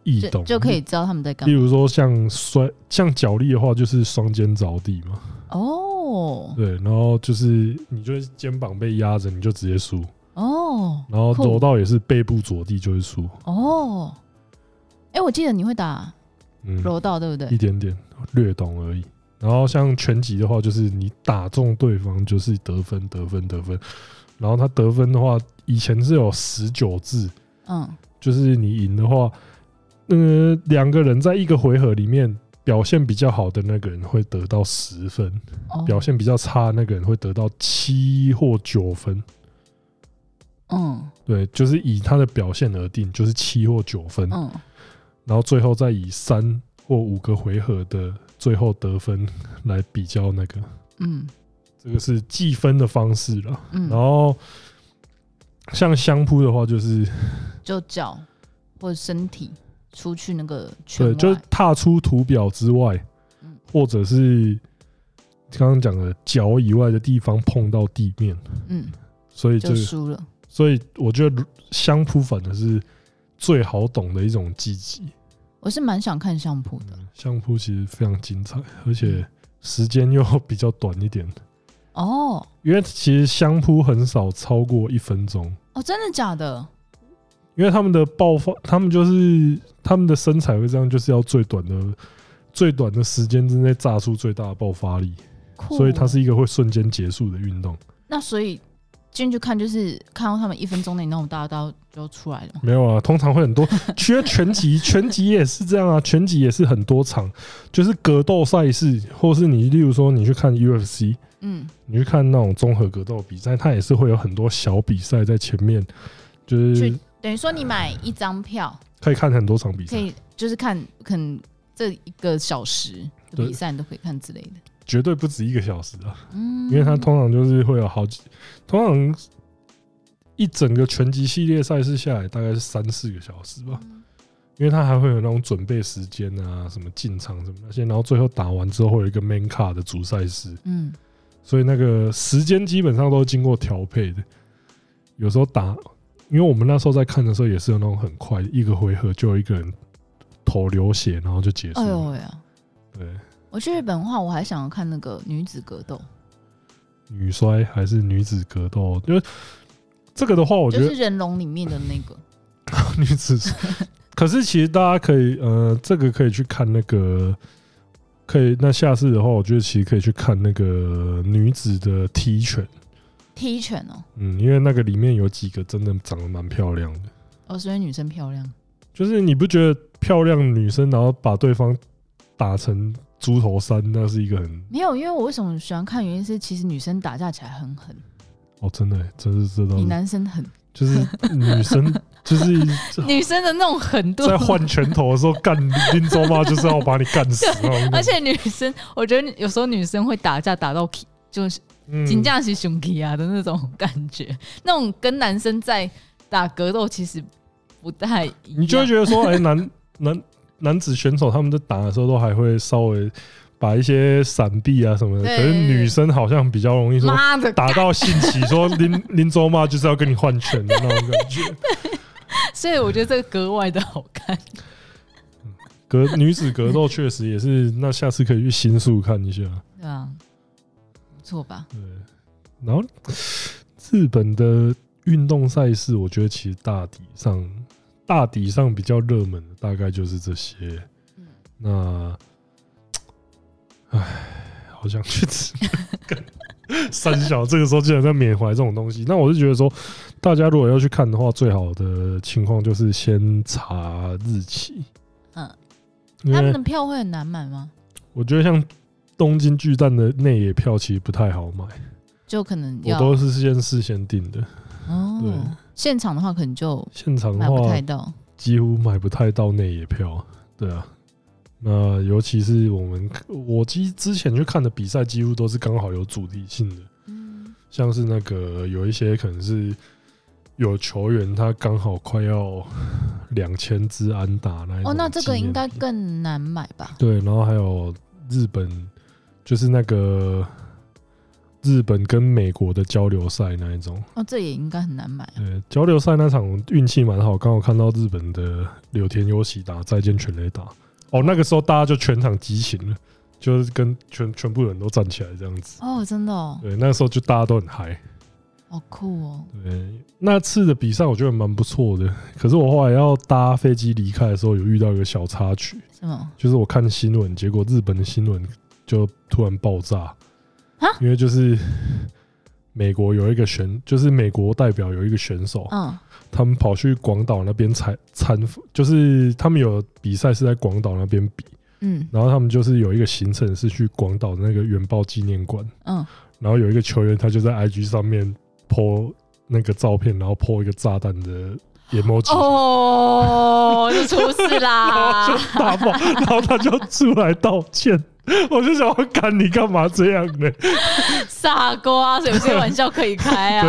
S1: 易懂，
S2: 就可以知道他们在干嘛。
S1: 例如说像摔像脚力的话，就是双肩着地嘛。
S2: 哦，
S1: 对，然后就是你就是肩膀被压着，你就直接输。
S2: 哦，
S1: 然后柔道也是背部着地就会输。
S2: 哦，哎，我记得你会打柔道对不对？
S1: 一点点略懂而已。然后像拳击的话，就是你打中对方就是得分，得分，得分。然后他得分的话，以前是有十九字，嗯，就是你赢的话，呃，两个人在一个回合里面。表现比较好的那个人会得到十分，表现比较差的那个人会得到七或九分。
S2: 嗯，
S1: 对，就是以他的表现而定，就是七或九分。嗯，然后最后再以三或五个回合的最后得分来比较那个。嗯，这个是计分的方式了。嗯，然后像相扑的话，就是
S2: 就脚或者身体。出去那个圈，
S1: 对，就是踏出图表之外，或者是刚刚讲的脚以外的地方碰到地面，
S2: 嗯，
S1: 所以就
S2: 输了。
S1: 所以我觉得相扑反而是最好懂的一种积极。
S2: 我是蛮想看相扑的，
S1: 相扑其实非常精彩，而且时间又比较短一点。
S2: 哦，
S1: 因为其实相扑很少超过一分钟。
S2: 哦，真的假的？
S1: 因为他们的爆发，他们就是他们的身材会这样，就是要最短的、最短的时间之内炸出最大的爆发力，所以它是一个会瞬间结束的运动。
S2: 那所以进去看，就是看到他们一分钟内那种大刀就出来了。
S1: 没有啊，通常会很多。其实拳击，拳击也是这样啊，拳击也是很多场，就是格斗赛事，或是你例如说你去看 UFC，嗯，你去看那种综合格斗比赛，它也是会有很多小比赛在前面，就是
S2: 等于说你买一张票
S1: 可以看很多场比赛，
S2: 可以就是看可能这一个小时的比赛你都可以看之类的。
S1: 绝对不止一个小时啊，嗯，因为它通常就是会有好几，通常一整个拳击系列赛事下来大概是三四个小时吧，因为它还会有那种准备时间啊，什么进场什么那些，然后最后打完之后会有一个 main card 的主赛事，嗯，所以那个时间基本上都是经过调配的，有时候打，因为我们那时候在看的时候也是有那种很快，一个回合就有一个人头流血，然后就结束了，哎呦呀，对。
S2: 我去日本的话，我还想要看那个女子格斗，
S1: 女摔还是女子格斗？因为这个的话，我觉得
S2: 就是人龙里面的那个
S1: 女子。可是其实大家可以，呃，这个可以去看那个，可以。那下次的话，我觉得其实可以去看那个女子的踢拳。
S2: 踢拳哦，
S1: 嗯，因为那个里面有几个真的长得蛮漂亮的。
S2: 哦，所以女生漂亮，
S1: 就是你不觉得漂亮女生，然后把对方打成。猪头山，那是一个很
S2: 没有，因为我为什么喜欢看，原因是其实女生打架起来很狠。
S1: 哦，真的，真是这道。
S2: 比男生狠，
S1: 就是女生，就是
S2: 女生的那种狠度。
S1: 在换拳头的时候干拎州妈，就是要把你干死。
S2: 而且女生，我觉得有时候女生会打架打到就是紧张是胸皮啊的那种感觉，嗯、那种跟男生在打格斗其实不太一样。
S1: 你就会觉得说，哎、欸，男 男。男子选手他们在打的时候都还会稍微把一些闪避啊什么的，可是女生好像比较容易说打到兴起，说林 林州嘛就是要跟你换拳的那种感觉。
S2: 所以我觉得这个格外的好看。
S1: 格女子格斗确实也是，那下次可以去新宿看一下。
S2: 对啊，不错吧？
S1: 对。然后日本的运动赛事，我觉得其实大体上。大体上比较热门的大概就是这些。嗯、那，唉，好想去吃三小。这个时候竟然在缅怀这种东西，那我是觉得说，大家如果要去看的话，最好的情况就是先查日期。嗯，
S2: 他们的票会很难买吗？
S1: 我觉得像东京巨蛋的内野票其实不太好买，
S2: 就可能
S1: 我都是先事先订的。
S2: 哦，对。现场的话，可能就
S1: 现场的话买不太到，几乎买不太到内野票。对啊，那尤其是我们我之之前去看的比赛，几乎都是刚好有主题性的。嗯，像是那个有一些可能是有球员他刚好快要两千支安打那一种。
S2: 哦，那这个应该更难买吧？
S1: 对，然后还有日本，就是那个。日本跟美国的交流赛那一种
S2: 哦，这也应该很难买。
S1: 对，交流赛那场运气蛮好，刚好看到日本的柳田优喜打再见全垒打。哦，那个时候大家就全场激情了，就是跟全全部人都站起来这样子。
S2: 哦，真的哦。
S1: 对，那个时候就大家都很嗨，
S2: 好酷哦。
S1: 对，那次的比赛我觉得蛮不错的。可是我后来要搭飞机离开的时候，有遇到一个小插曲。
S2: 什么？
S1: 就是我看新闻，结果日本的新闻就突然爆炸。因为就是美国有一个选，就是美国代表有一个选手，嗯，他们跑去广岛那边参参，就是他们有比赛是在广岛那边比，嗯，然后他们就是有一个行程是去广岛的那个原爆纪念馆，嗯，然后有一个球员他就在 IG 上面 po 那个照片，然后 po 一个炸弹的 emoji，
S2: 哦，就出事啦，
S1: 然 后就大爆，然后他就出来道歉。我就想要干你干嘛这样呢？
S2: 傻瓜，有些玩笑可以开啊！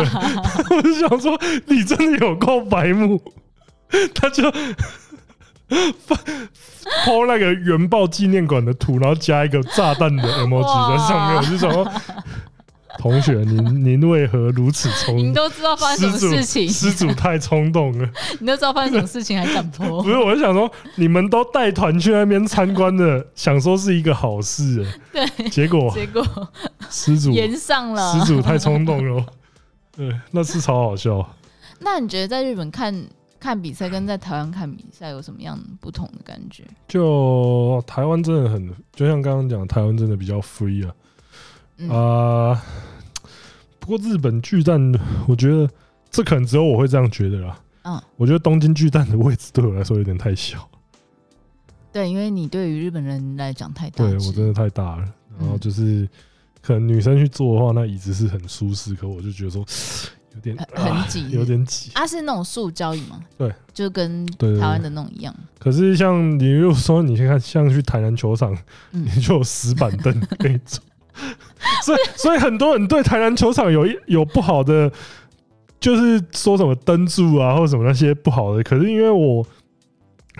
S1: 我就想说，你真的有够白目。他就 发 po 那个原爆纪念馆的图，然后加一个炸弹的 emoji 在上面。我就想说。同学，您您为何如此冲动？
S2: 你都知道发生什么事情，
S1: 失主太冲动了。
S2: 你都知道发生什么事情还敢泼？
S1: 不是，我就想说，你们都带团去那边参观的，想说是一个好事，
S2: 对，
S1: 结果
S2: 结果
S1: 失主
S2: 延上了，
S1: 失主太冲动了。对，那是超好笑。
S2: 那你觉得在日本看看比赛跟在台湾看比赛有什么样不同的感觉？
S1: 就台湾真的很，就像刚刚讲，台湾真的比较 free 啊。啊、不过日本巨蛋，我觉得这可能只有我会这样觉得啦。
S2: 嗯，
S1: 我觉得东京巨蛋的位置对我来说有点太小。
S2: 对，因为你对于日本人来讲太大，
S1: 对我真的太大了。然后就是，可能女生去坐的话，那椅子是很舒适，可我就觉得说有点
S2: 很挤，
S1: 有点挤。
S2: 啊，是那种塑胶椅吗？
S1: 对，
S2: 就跟台湾的那种一样。
S1: 可是像你如果说你先看，像去台南球场，
S2: 嗯、
S1: 你就有石板凳可以坐。所以，所以很多人对台南球场有一有不好的，就是说什么灯柱啊，或者什么那些不好的。可是因为我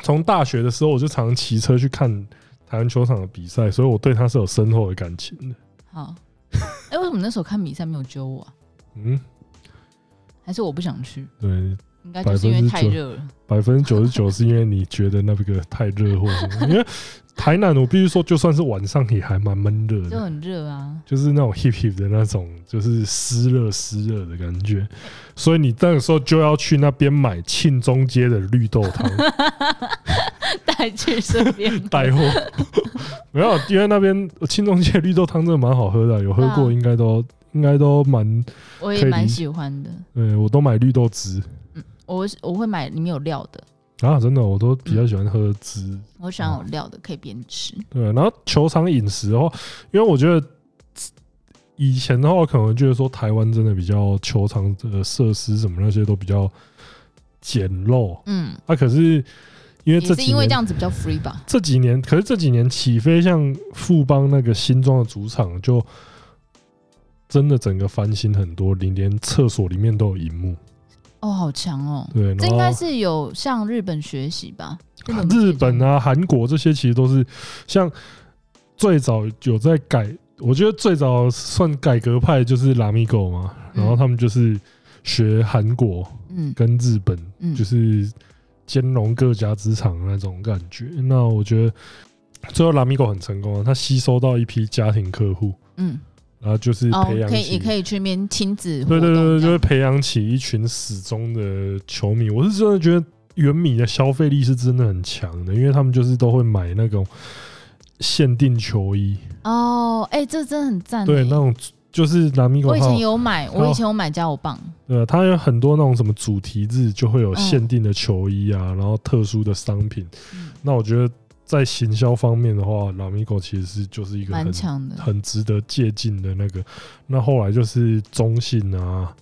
S1: 从大学的时候，我就常常骑车去看台南球场的比赛，所以我对他是有深厚的感情的。
S2: 好，哎，为什么那时候看比赛没有揪我啊？
S1: 嗯，
S2: 还是我不想去？
S1: 对，
S2: 应该就是因为太热了。
S1: 百分之九十九是因为你觉得那个太热，或者什么？因为。台南，我必须说，就算是晚上也还蛮闷热的，
S2: 就很热啊，
S1: 就是那种 hip hip 的那种，就是湿热湿热的感觉。所以你那个时候就要去那边买庆中街的绿豆汤，
S2: 带去顺便
S1: 带货。没有，因为那边庆中街绿豆汤真的蛮好喝的，有喝过应该都应该都蛮，
S2: 我也蛮喜欢的。
S1: 对，我都买绿豆汁。
S2: 嗯，我我会买里面有料的。
S1: 啊，真的，我都比较喜欢喝汁、嗯。
S2: 我喜欢有料的，可以边吃。
S1: 对，然后球场饮食的话，因为我觉得以前的话，可能觉得说台湾真的比较球场的设施什么那些都比较简陋。嗯，啊，可是因为这
S2: 是因为这样子比较 free 吧？
S1: 这几年，可是这几年起飞，像富邦那个新庄的主场，就真的整个翻新很多，连连厕所里面都有荧幕。
S2: 哦，好强哦！
S1: 对，
S2: 这应该是有向日本学习吧？
S1: 日本啊，韩国这些其实都是像最早有在改，我觉得最早算改革派就是拉米狗嘛，然后他们就是学韩国，嗯，跟日本，就是兼容各家之长那种感觉。那我觉得最后拉米狗很成功啊，他吸收到一批家庭客户，嗯。然后就是培养，
S2: 可以也可以去面亲子。
S1: 对对对，就会培养起一群死忠的球迷。我是真的觉得原米的消费力是真的很强的，因为他们就是都会买那种限定球衣。
S2: 哦，哎，这真的很赞。
S1: 对，那种就是拿米狗。
S2: 我以前有买，我以前有买加油棒。
S1: 对，它有很多那种什么主题日就会有限定的球衣啊，然后特殊的商品。那我觉得。在行销方面的话，拉米狗其实是就是一个很强的、很值得借鉴的那个。那后来就是中信啊、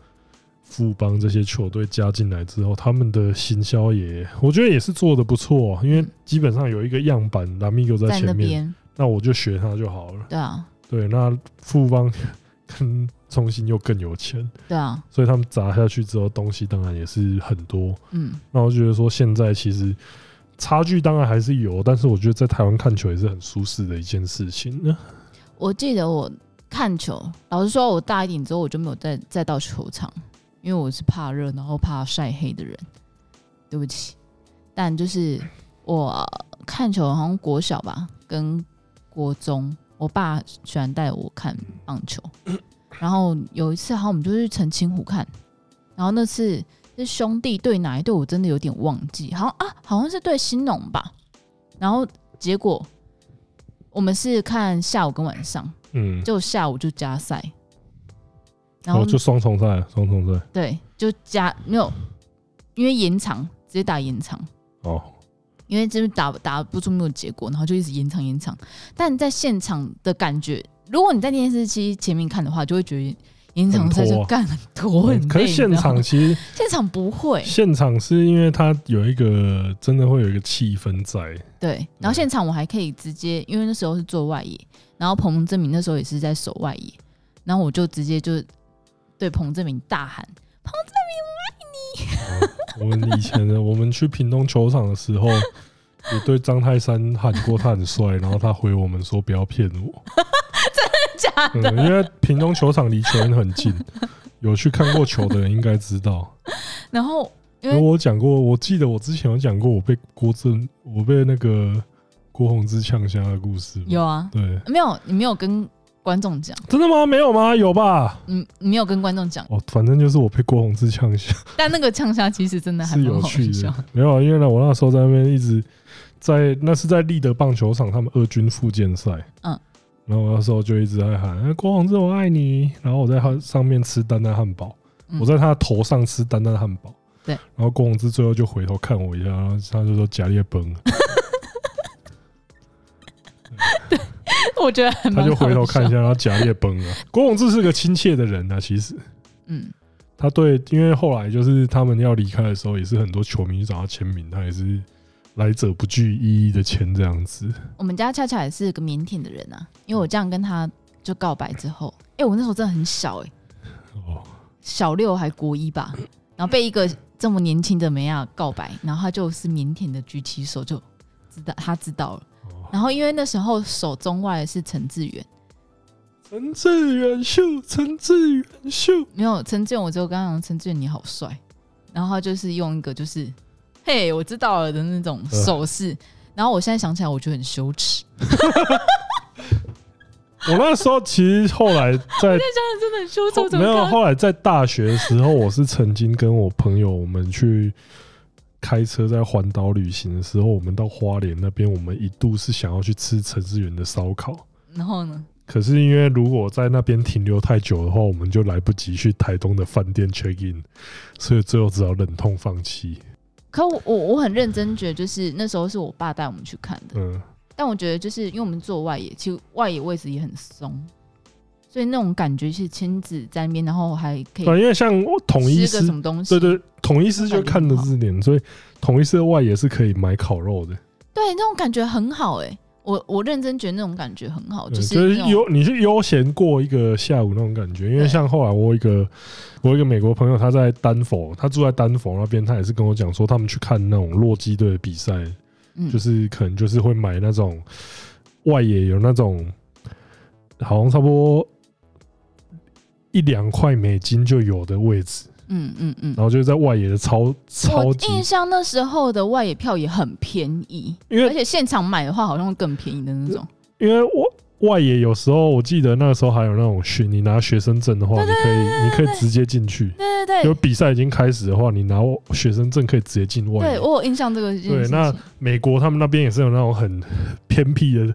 S1: 富邦这些球队加进来之后，他们的行销也，我觉得也是做的不错。因为基本上有一个样板，拉米狗在前面，那我就学他就好了。对啊，对，那富邦跟中信又更有钱，对啊，所以他们砸下去之后，东西当然也是很多。嗯，那我觉得说现在其实。差距当然还是有，但是我觉得在台湾看球也是很舒适的一件事情呢。
S2: 我记得我看球，老实说，我大一点之后我就没有再再到球场，因为我是怕热，然后怕晒黑的人。对不起，但就是我看球好像国小吧，跟国中，我爸喜欢带我看棒球，然后有一次好像我们就去澄清湖看，然后那次。是兄弟对哪一队？我真的有点忘记，好像啊，好像是对新农吧。然后结果我们是看下午跟晚上，嗯，就下午就加赛，然后、哦、就
S1: 双重赛，双重赛，
S2: 对，就加没有，因为延长直接打延长哦，因为就是打打不出没有结果，然后就一直延长延长。但在现场的感觉，如果你在电视机前面看的话，就会觉得。现场赛就干很 多很，
S1: 可是现场其实
S2: 现场不会，
S1: 现场是因为它有一个真的会有一个气氛在。
S2: 对，然后现场我还可以直接，因为那时候是做外野，然后彭正明那时候也是在守外野，然后我就直接就对彭正明大喊：“彭正明，我爱你！”
S1: 我们以前的，我们去屏东球场的时候，也对张泰山喊过他很帅，然后他回我们说：“不要骗我。”
S2: 假的，
S1: 嗯，因为屏东球场离球员很近，有去看过球的人应该知道。
S2: 然后，
S1: 因为我讲过，我记得我之前有讲过，我被郭正，我被那个郭宏志呛瞎的故事。
S2: 有啊，
S1: 对，
S2: 没有，你没有跟观众讲。
S1: 真的吗？没有吗？有吧？
S2: 嗯你没有跟观众讲。
S1: 哦，反正就是我被郭宏志呛下。
S2: 但那个呛下其实真的还
S1: 是有趣的。没有，因为呢，我那时候在那边一直在，那是在立德棒球场，他们二军复健赛。嗯。然后我那时候就一直在喊“郭宏志，我爱你”，然后我在他上面吃丹丹汉堡，我在他头上吃丹丹汉堡。
S2: 对，
S1: 然后郭宏志最后就回头看我一下，然后他就说“贾列崩”。
S2: 对，我觉得
S1: 他就回头看一下，然后贾列崩了。郭宏志是个亲切的人啊，其实，
S2: 嗯，
S1: 他对，因为后来就是他们要离开的时候，也是很多球迷去找他签名，他也是来者不拒，一一的签这样子。
S2: 我们家恰恰也是个腼腆的人啊，因为我这样跟他就告白之后，哎、欸，我那时候真的很小哎、欸，哦，小六还国一吧，然后被一个。这么年轻的妹啊告白，然后他就是腼腆的举起手，就知道他知道了。然后因为那时候手中外的是陈志远，
S1: 陈志远秀，陈志远秀，
S2: 没有陈志远，我就跟他讲陈志远你好帅，然后他就是用一个就是嘿我知道了的那种手势，然后我现在想起来我觉得很羞耻。
S1: 我那时候其实后来在，
S2: 真的很羞耻。
S1: 没有，后来在大学的时候，我是曾经跟我朋友我们去开车在环岛旅行的时候，我们到花莲那边，我们一度是想要去吃陈志远的烧烤。
S2: 然后呢？
S1: 可是因为如果在那边停留太久的话，我们就来不及去台东的饭店 check in，所以最后只好忍痛放弃。
S2: 可我我我很认真觉得，就是那时候是我爸带我们去看的。嗯。但我觉得，就是因为我们坐外野，其实外野位置也很松，所以那种感觉是亲子在那边，然后还可以。对，
S1: 因为像统一狮
S2: 什么东西，
S1: 对对，统一师就看的字典，所以统一师的外野是可以买烤肉的。
S2: 对，那种感觉很好哎、欸，我我认真觉得那种感觉很好，就是
S1: 就是悠，你是悠闲过一个下午那种感觉。因为像后来我一个我一个美国朋友，他在丹佛，他住在丹佛那边，他也是跟我讲说，他们去看那种洛基队的比赛。就是可能就是会买那种外野有那种好像差不多一两块美金就有的位置，嗯嗯嗯，然后就是在外野的超超级。
S2: 我印象那时候的外野票也很便宜，因为而且现场买的话好像会更便宜的那种。
S1: 因为我。外野有时候，我记得那个时候还有那种训，你拿学生证的话，你可以你可以直接进去。
S2: 对对对，
S1: 有比赛已经开始的话，你拿学生证可以直接进外野。
S2: 对，我有印象这个。
S1: 对，那美国他们那边也是有那种很 偏僻的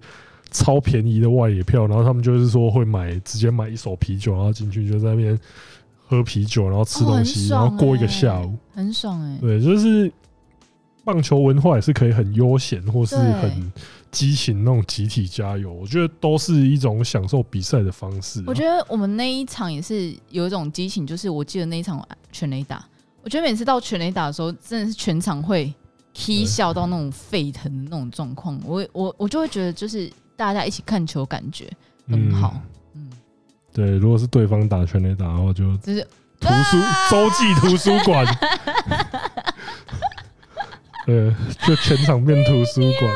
S1: 超便宜的外野票，然后他们就是说会买直接买一手啤酒，然后进去就在那边喝啤酒，然后吃东西，然后过一个下午，
S2: 很爽哎。
S1: 对，就是棒球文化也是可以很悠闲，或是很。激情那种集体加油，我觉得都是一种享受比赛的方式啊。
S2: 我觉得我们那一场也是有一种激情，就是我记得那一场全垒打，我觉得每次到全垒打的时候，真的是全场会啼笑到那种沸腾的那种状况。我我我就会觉得，就是大家一起看球，感觉很好。嗯，
S1: 对，如果是对方打全垒打的话，就就是图书洲际图书馆，对，就全场变图书馆。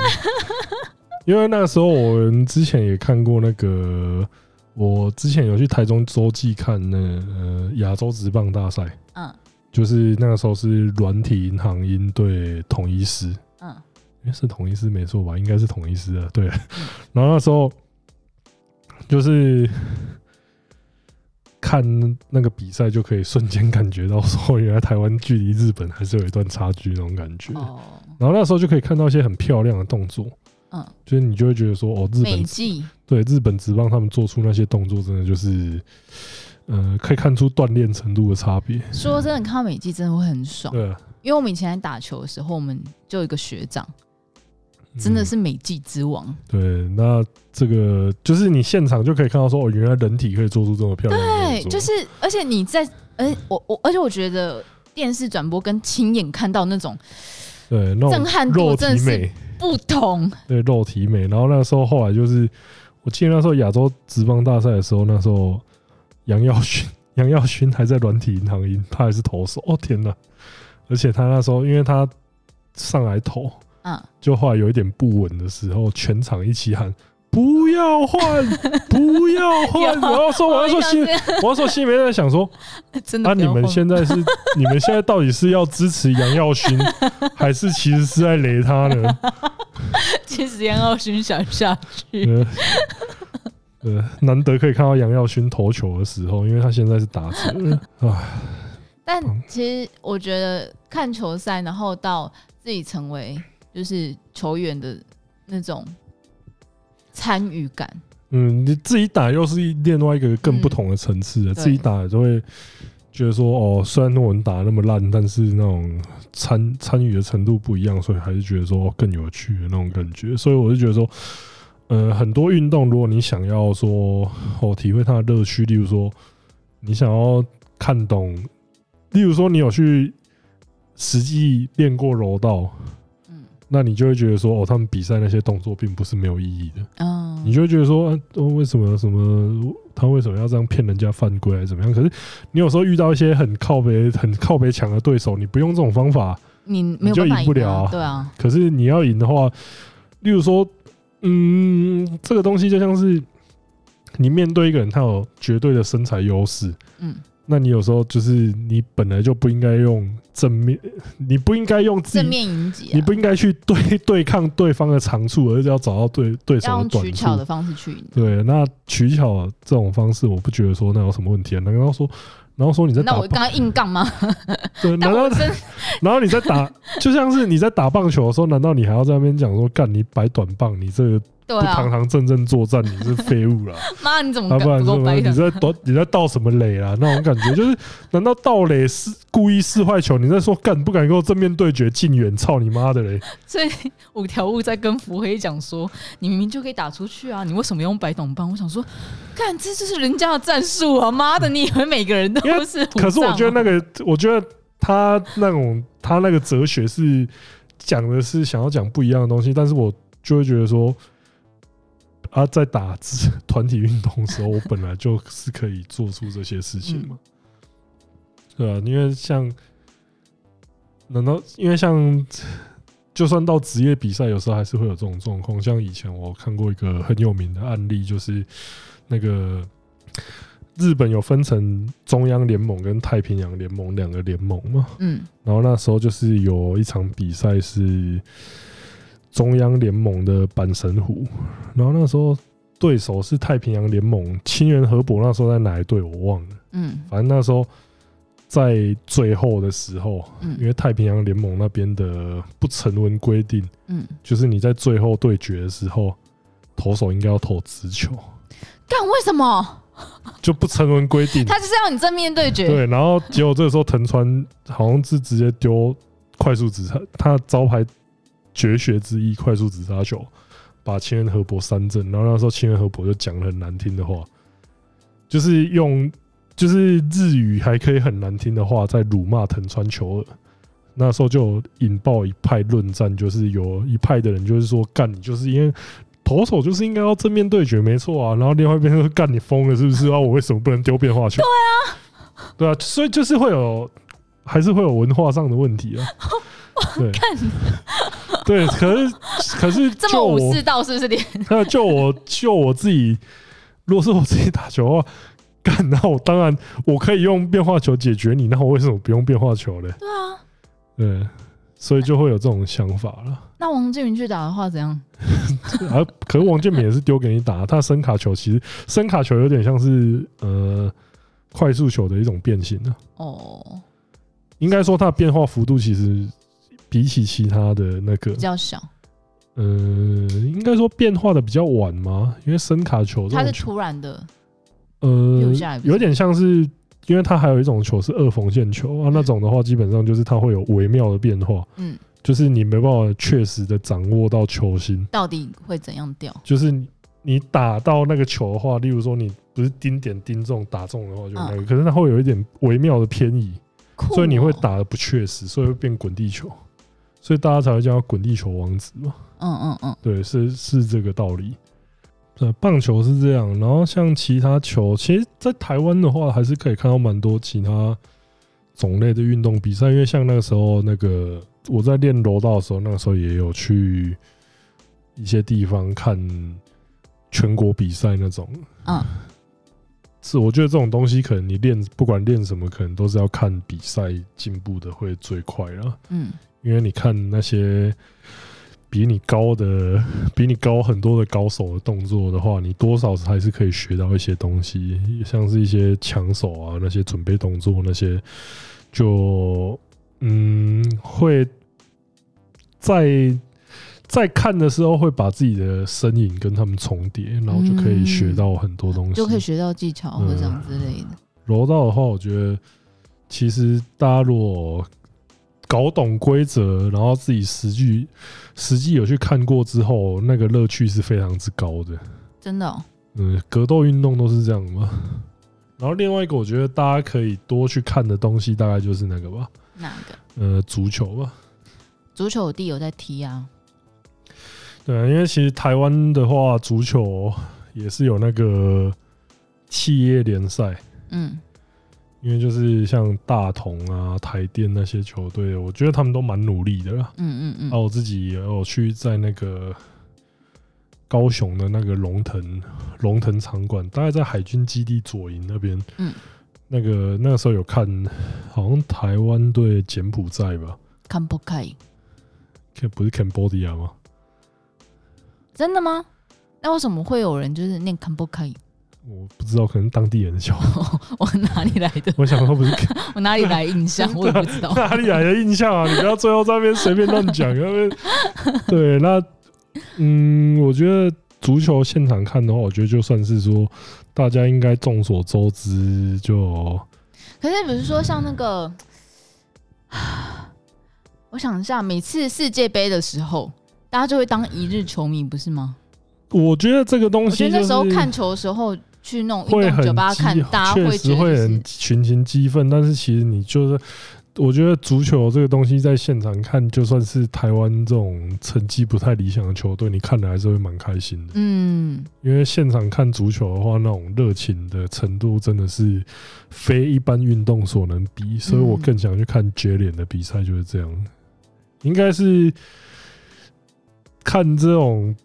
S1: 因为那个时候，我们之前也看过那个，我之前有去台中洲际看那呃亚洲职棒大赛，嗯，就是那个时候是软体银行鹰对统一狮，嗯，因为是统一狮没错吧？应该是统一狮的，对。然后那时候就是看那个比赛，就可以瞬间感觉到说，原来台湾距离日本还是有一段差距那种感觉。哦，然后那时候就可以看到一些很漂亮的动作。嗯，就是你就会觉得说，哦，日本对日本职棒他们做出那些动作，真的就是，呃，可以看出锻炼程度的差别。
S2: 说真的，看到美技真的会很爽。对，因为我们以前在打球的时候，我们就有一个学长，真的是美技之王。
S1: 嗯。对，那这个就是你现场就可以看到说，哦，原来人体可以做出这么漂亮的。
S2: 对，就是而且你在，哎，我我，而且我觉得电视转播跟亲眼看到那种，
S1: 对，那种
S2: 震撼度真的是。不同
S1: 对肉体美，然后那时候后来就是，我记得那时候亚洲职棒大赛的时候，那时候杨耀勋 杨耀勋还在软体银行赢，他还是投手。哦天哪！而且他那时候因为他上来投，嗯，就后来有一点不稳的时候，全场一起喊。不要换，不要换！我要说，我要说心，我要说心里面在想说，
S2: 真的。
S1: 那你们现在是，你们现在到底是要支持杨耀勋，还是其实是在雷他呢？
S2: 其实杨耀勋想下去。
S1: 呃，难得可以看到杨耀勋投球的时候，因为他现在是打者。啊，
S2: 但其实我觉得看球赛，然后到自己成为就是球员的那种。参与感
S1: 嗯，你自己打又是另外一个更不同的层次自己打就会觉得说，哦，虽然我们打那么烂，但是那种参参与的程度不一样，所以还是觉得说更有趣的那种感觉。所以我就觉得说，呃，很多运动，如果你想要说哦，体会它的乐趣，例如说你想要看懂，例如说你有去实际练过柔道。那你就会觉得说，哦，他们比赛那些动作并不是没有意义的。哦，你就会觉得说，啊，为什么什么他为什么要这样骗人家犯规还是怎么样？可是你有时候遇到一些很靠北、很靠北强的对手，你不用这种方法，
S2: 你
S1: 你就赢不了啊。
S2: 对啊。
S1: 可是你要赢的话，例如说，嗯，这个东西就像是你面对一个人，他有绝对的身材优势。嗯。那你有时候就是你本来就不应该用正面，你不应该用自己
S2: 正面迎击，
S1: 你不应该去对对抗对方的长处，而是要找到对对手的短处。
S2: 取巧的方式去赢。
S1: 对，那取巧这种方式，我不觉得说那有什么问题啊？难道说，然后说你在打？
S2: 那我刚刚硬杠吗？
S1: 对，难道 然后你在打，就像是你在打棒球的时候，难道你还要在那边讲说干你摆短棒，你这个？不堂堂正正作战，你是废物了。
S2: 妈，你怎么？
S1: 不然什么？你在躲？你在倒什么垒啊？那种感觉就是，难道倒垒是故意试坏球？你在说干不敢跟我正面对决，近远操你妈的嘞！
S2: 所以五条悟在跟福黑讲说：“你明明就可以打出去啊，你为什么用摆短棒？”我想说，干这就是人家的战术啊！妈的，你以为每个人都是？
S1: 可是我觉得那个，我觉得他那种他那个哲学是讲的是想要讲不一样的东西，但是我就会觉得说。他、啊、在打字 团体运动的时候，我本来就是可以做出这些事情嘛，对啊？因为像，难道因为像，就算到职业比赛，有时候还是会有这种状况。像以前我看过一个很有名的案例，就是那个日本有分成中央联盟跟太平洋联盟两个联盟嘛，嗯，然后那时候就是有一场比赛是。中央联盟的阪神虎，然后那时候对手是太平洋联盟清源河伯，那时候在哪一队我忘了。嗯，反正那时候在最后的时候，因为太平洋联盟那边的不成文规定，嗯，就是你在最后对决的时候，投手应该要投直球。
S2: 干为什么？
S1: 就不成文规定，
S2: 他就是要你正面对决。
S1: 对，然后结果这个时候藤川好像是直接丢快速直他，他的招牌。绝学之一，快速直杀球，把清原和博三振。然后那时候清原和博就讲了很难听的话，就是用就是日语还可以很难听的话在辱骂藤川球二。那时候就引爆一派论战，就是有一派的人就是说干你，就是因为投手就是应该要正面对决，没错啊。然后另外一边说干你疯了是不是啊？我为什么不能丢变化球？
S2: 对啊，
S1: 对啊，所以就是会有，还是会有文化上的问题啊。对，对，可是可是
S2: 这么武士道是不是
S1: 点？那就我就我自己，如果是我自己打球的话，干，那我当然我可以用变化球解决你，那我为什么不用变化球呢？
S2: 对啊，
S1: 对，所以就会有这种想法了。
S2: 那王建民去打的话怎样？
S1: 啊，可是王建民也是丢给你打，他声卡球其实声卡球有点像是呃快速球的一种变形呢哦，应该说它的变化幅度其实。比起其他的那个
S2: 比较小，
S1: 呃，应该说变化的比较晚吗？因为声卡球
S2: 它是突然的，
S1: 呃，有点像是，因为它还有一种球是二缝线球啊，那种的话基本上就是它会有微妙的变化，嗯，就是你没办法确实的掌握到球心
S2: 到底会怎样掉，
S1: 就是你打到那个球的话，例如说你不是盯点盯中打中的话就那个，可是它会有一点微妙的偏移，所以你会打的不确实，所以会变滚地球。所以大家才会叫他滚地球王子嘛。嗯嗯嗯，对，是是这个道理。对，棒球是这样，然后像其他球，其实，在台湾的话，还是可以看到蛮多其他种类的运动比赛。因为像那个时候，那个我在练柔道的时候，那个时候也有去一些地方看全国比赛那种。嗯，是我觉得这种东西，可能你练不管练什么，可能都是要看比赛进步的会最快了。嗯。因为你看那些比你高的、比你高很多的高手的动作的话，你多少还是可以学到一些东西，像是一些抢手啊，那些准备动作那些，就嗯，会在在看的时候会把自己的身影跟他们重叠，然后就可以学到很多东西，
S2: 就可以学到技巧或者这样之类的。
S1: 柔道的话，我觉得其实大家如果搞懂规则，然后自己实际实际有去看过之后，那个乐趣是非常之高的。
S2: 真的哦？
S1: 嗯，格斗运动都是这样吗？然后另外一个，我觉得大家可以多去看的东西，大概就是那个吧。
S2: 哪个？
S1: 呃，足球吧。
S2: 足球我弟有在踢啊。
S1: 对啊，因为其实台湾的话，足球也是有那个企业联赛。嗯。因为就是像大同啊、台电那些球队，我觉得他们都蛮努力的啦。嗯嗯嗯。啊，我自己也有去在那个。高雄的那个龙腾龙腾场馆，大概在海军基地左营那边。嗯，那个那个时候有看，好像台湾对柬埔寨吧。
S2: 坎不开，
S1: 不是 Cambodia 吗？
S2: 真的吗？那为什么会有人就是念坎不开？
S1: 我不知道，可能当地人叫。
S2: 我哪里来的？
S1: 我想说不是，
S2: 我哪里来印象？我也不知道
S1: 哪里来的印象啊！你不要最后在那边随便乱讲，因为对那。嗯，我觉得足球现场看的话，我觉得就算是说，大家应该众所周知就。
S2: 可是，比如说像那个，我想一下，每次世界杯的时候，大家就会当一日球迷，不是吗？
S1: 我觉得这个东西，
S2: 那时候看球的时候去弄运动酒吧看，大家会
S1: 确实会很群情激愤，但是其实你就是。我觉得足球这个东西在现场看，就算是台湾这种成绩不太理想的球队，你看的还是会蛮开心的。嗯，因为现场看足球的话，那种热情的程度真的是非一般运动所能比，所以我更想去看绝联的比赛，就是这样。应该是看这种。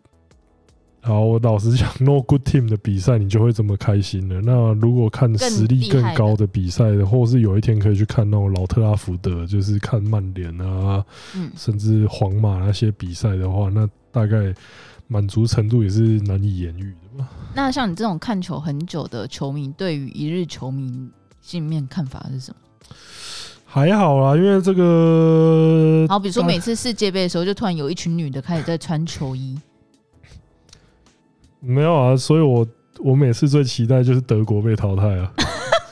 S1: 好，我老实讲，No Good Team 的比赛你就会这么开心了。那如果看实力更高的比赛的，或是有一天可以去看那种老特拉福德，就是看曼联啊，甚至皇马那些比赛的话，那大概满足程度也是难以言喻的吧。
S2: 那像你这种看球很久的球迷，对于一日球迷心里面看法是什么？
S1: 还好啦，因为这个，
S2: 好，比如说每次世界杯的时候，就突然有一群女的开始在穿球衣。
S1: 没有啊，所以我我每次最期待就是德国被淘汰啊！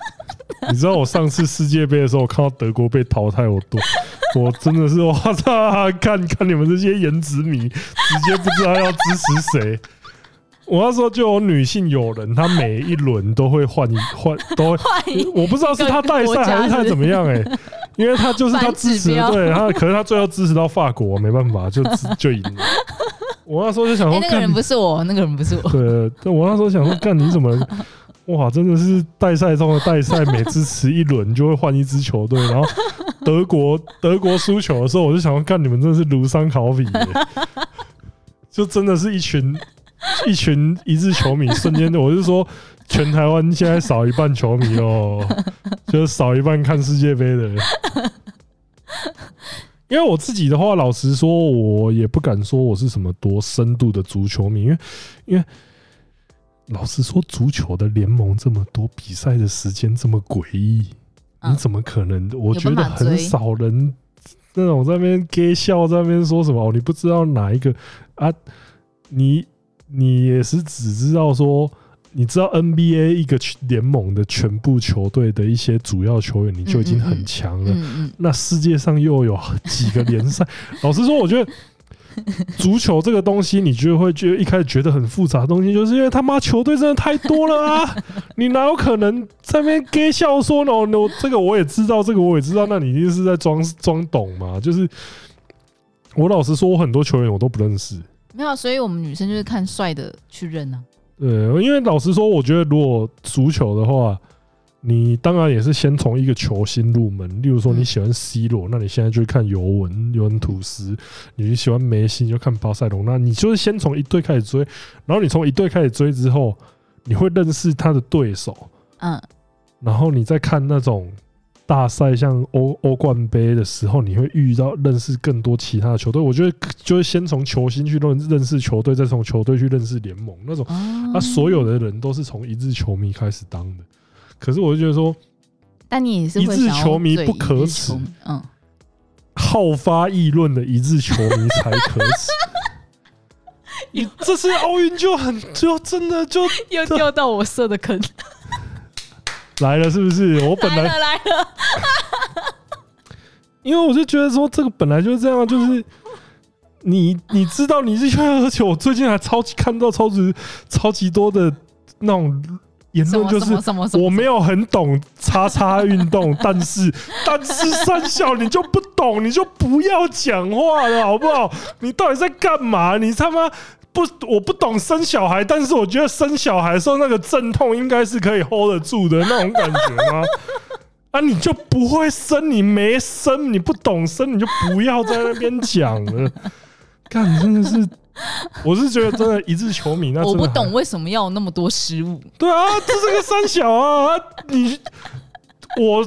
S1: 你知道我上次世界杯的时候，我看到德国被淘汰，我多，我真的是哇操！看看你们这些颜值迷，直接不知道要支持谁。我那时候就有女性友人，她每一轮都会换一换，都会，我不知道是她带赛还是她怎么样哎、欸，因为他就是他支持，对他，可是他最后支持到法国，没办法，就就赢了。我那时候就想说，
S2: 那个人不是我，那个人不是我。
S1: 对，但我那时候想说，干你怎么？哇，真的是代赛中的代赛，每支持一轮就会换一支球队。然后德国德国输球的时候，我就想说，干你们真的是庐山考比，就真的是一群一群一日球迷，瞬间我就说，全台湾现在少一半球迷哦，就是少一半看世界杯的人。因为我自己的话，老实说，我也不敢说我是什么多深度的足球迷，因为，因为老实说，足球的联盟这么多，比赛的时间这么诡异，你怎么可能？我觉得很少人那种在那边给笑，在那边说什么哦，你不知道哪一个啊？你你也是只知道说。你知道 NBA 一个联盟的全部球队的一些主要球员，你就已经很强了。那世界上又有几个联赛？老实说，我觉得足球这个东西，你就会觉得一开始觉得很复杂的东西，就是因为他妈球队真的太多了啊！你哪有可能在那边给笑说呢？我这个我也知道，这个我也知道，那你一定是在装装懂嘛？就是我老实说，我很多球员我都不认识。
S2: 没有，所以我们女生就是看帅的去认呢、啊。
S1: 对，因为老实说，我觉得如果足球的话，你当然也是先从一个球星入门。例如说你喜欢 C 罗，那你现在就看尤文、尤文图斯；你喜欢梅西，你就看巴塞隆。那你就是先从一队开始追，然后你从一队开始追之后，你会认识他的对手，嗯，然后你再看那种。大赛像欧欧冠杯的时候，你会遇到认识更多其他的球队。我觉得就是先从球星去认认识球队，再从球队去认识联盟那种。啊所有的人都是从一日球迷开始当的。可是我就觉得说，
S2: 但你也是
S1: 一日球迷不可耻，嗯，好发议论的一日球迷才可耻。你这次奥运就很就真的就
S2: 又掉到我设的坑
S1: 来了，是不是？我本来
S2: 来了，
S1: 因为我就觉得说这个本来就是这样，就是你你知道你是因为，而且我最近还超级看到超级超级多的那种。言论就是我没有很懂叉叉运动，但是但是三小你就不懂，你就不要讲话了，好不好？你到底在干嘛？你他妈不我不懂生小孩，但是我觉得生小孩的时候那个阵痛应该是可以 hold 得住的那种感觉吗？啊，你就不会生，你没生，你不懂生，你就不要在那边讲了。干，真的是。我是觉得真的，一日球迷那
S2: 我不懂为什么要有那么多失误。
S1: 对啊，这是个三小啊！你我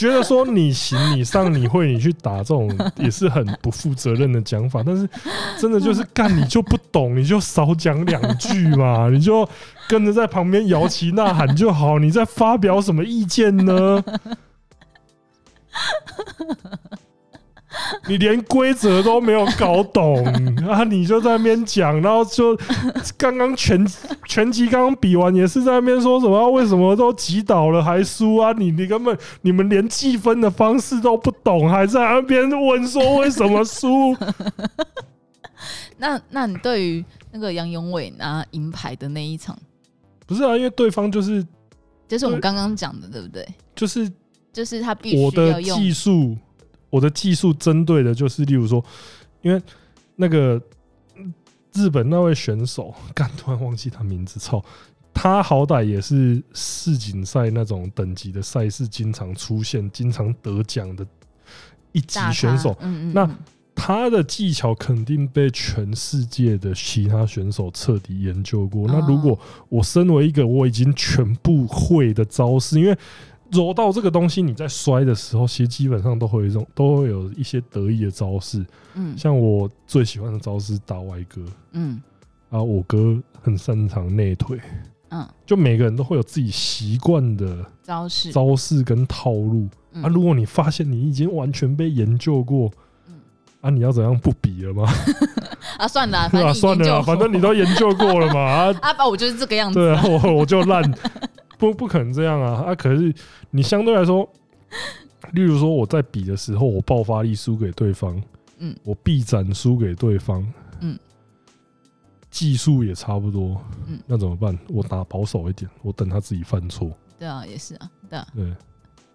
S1: 觉得说你行你上你会你去打这种也是很不负责任的讲法，但是真的就是干你就不懂，你就少讲两句嘛，你就跟着在旁边摇旗呐喊就好。你在发表什么意见呢？你连规则都没有搞懂啊！你就在那边讲，然后就刚刚拳拳击刚刚比完也是在那边说什么？为什么都击倒了还输啊？你你根本你们连计分的方式都不懂，还在那边问说为什么输？
S2: 那那你对于那个杨永伟拿银牌的那一场，
S1: 不是啊？因为对方就是
S2: 就是我们刚刚讲的，对不对？
S1: 就是
S2: 就是他必须要用
S1: 技术。我的技术针对的就是，例如说，因为那个日本那位选手，干突然忘记他名字，操，他好歹也是世锦赛那种等级的赛事，经常出现、经常得奖的一级选手。嗯嗯，那他的技巧肯定被全世界的其他选手彻底研究过。那如果我身为一个我已经全部会的招式，因为柔道这个东西，你在摔的时候，其实基本上都会有一种，都会有一些得意的招式。嗯，像我最喜欢的招式打歪哥。嗯，啊，我哥很擅长内腿。嗯，就每个人都会有自己习惯的招式、招式跟套路。啊，如果你发现你已经完全被研究过，啊，你要怎样不比了吗？
S2: 啊，算了，
S1: 对啊，算了，反正你都研究过了嘛。啊，
S2: 阿宝，我就是这个样子。
S1: 对啊，我我就烂。不不可能这样啊！啊，可是你相对来说，例如说我在比的时候，我爆发力输给对方，嗯，我臂展输给对方，嗯，技术也差不多，嗯，那怎么办？我打保守一点，我等他自己犯错。
S2: 对啊，也是啊，对啊，
S1: 对，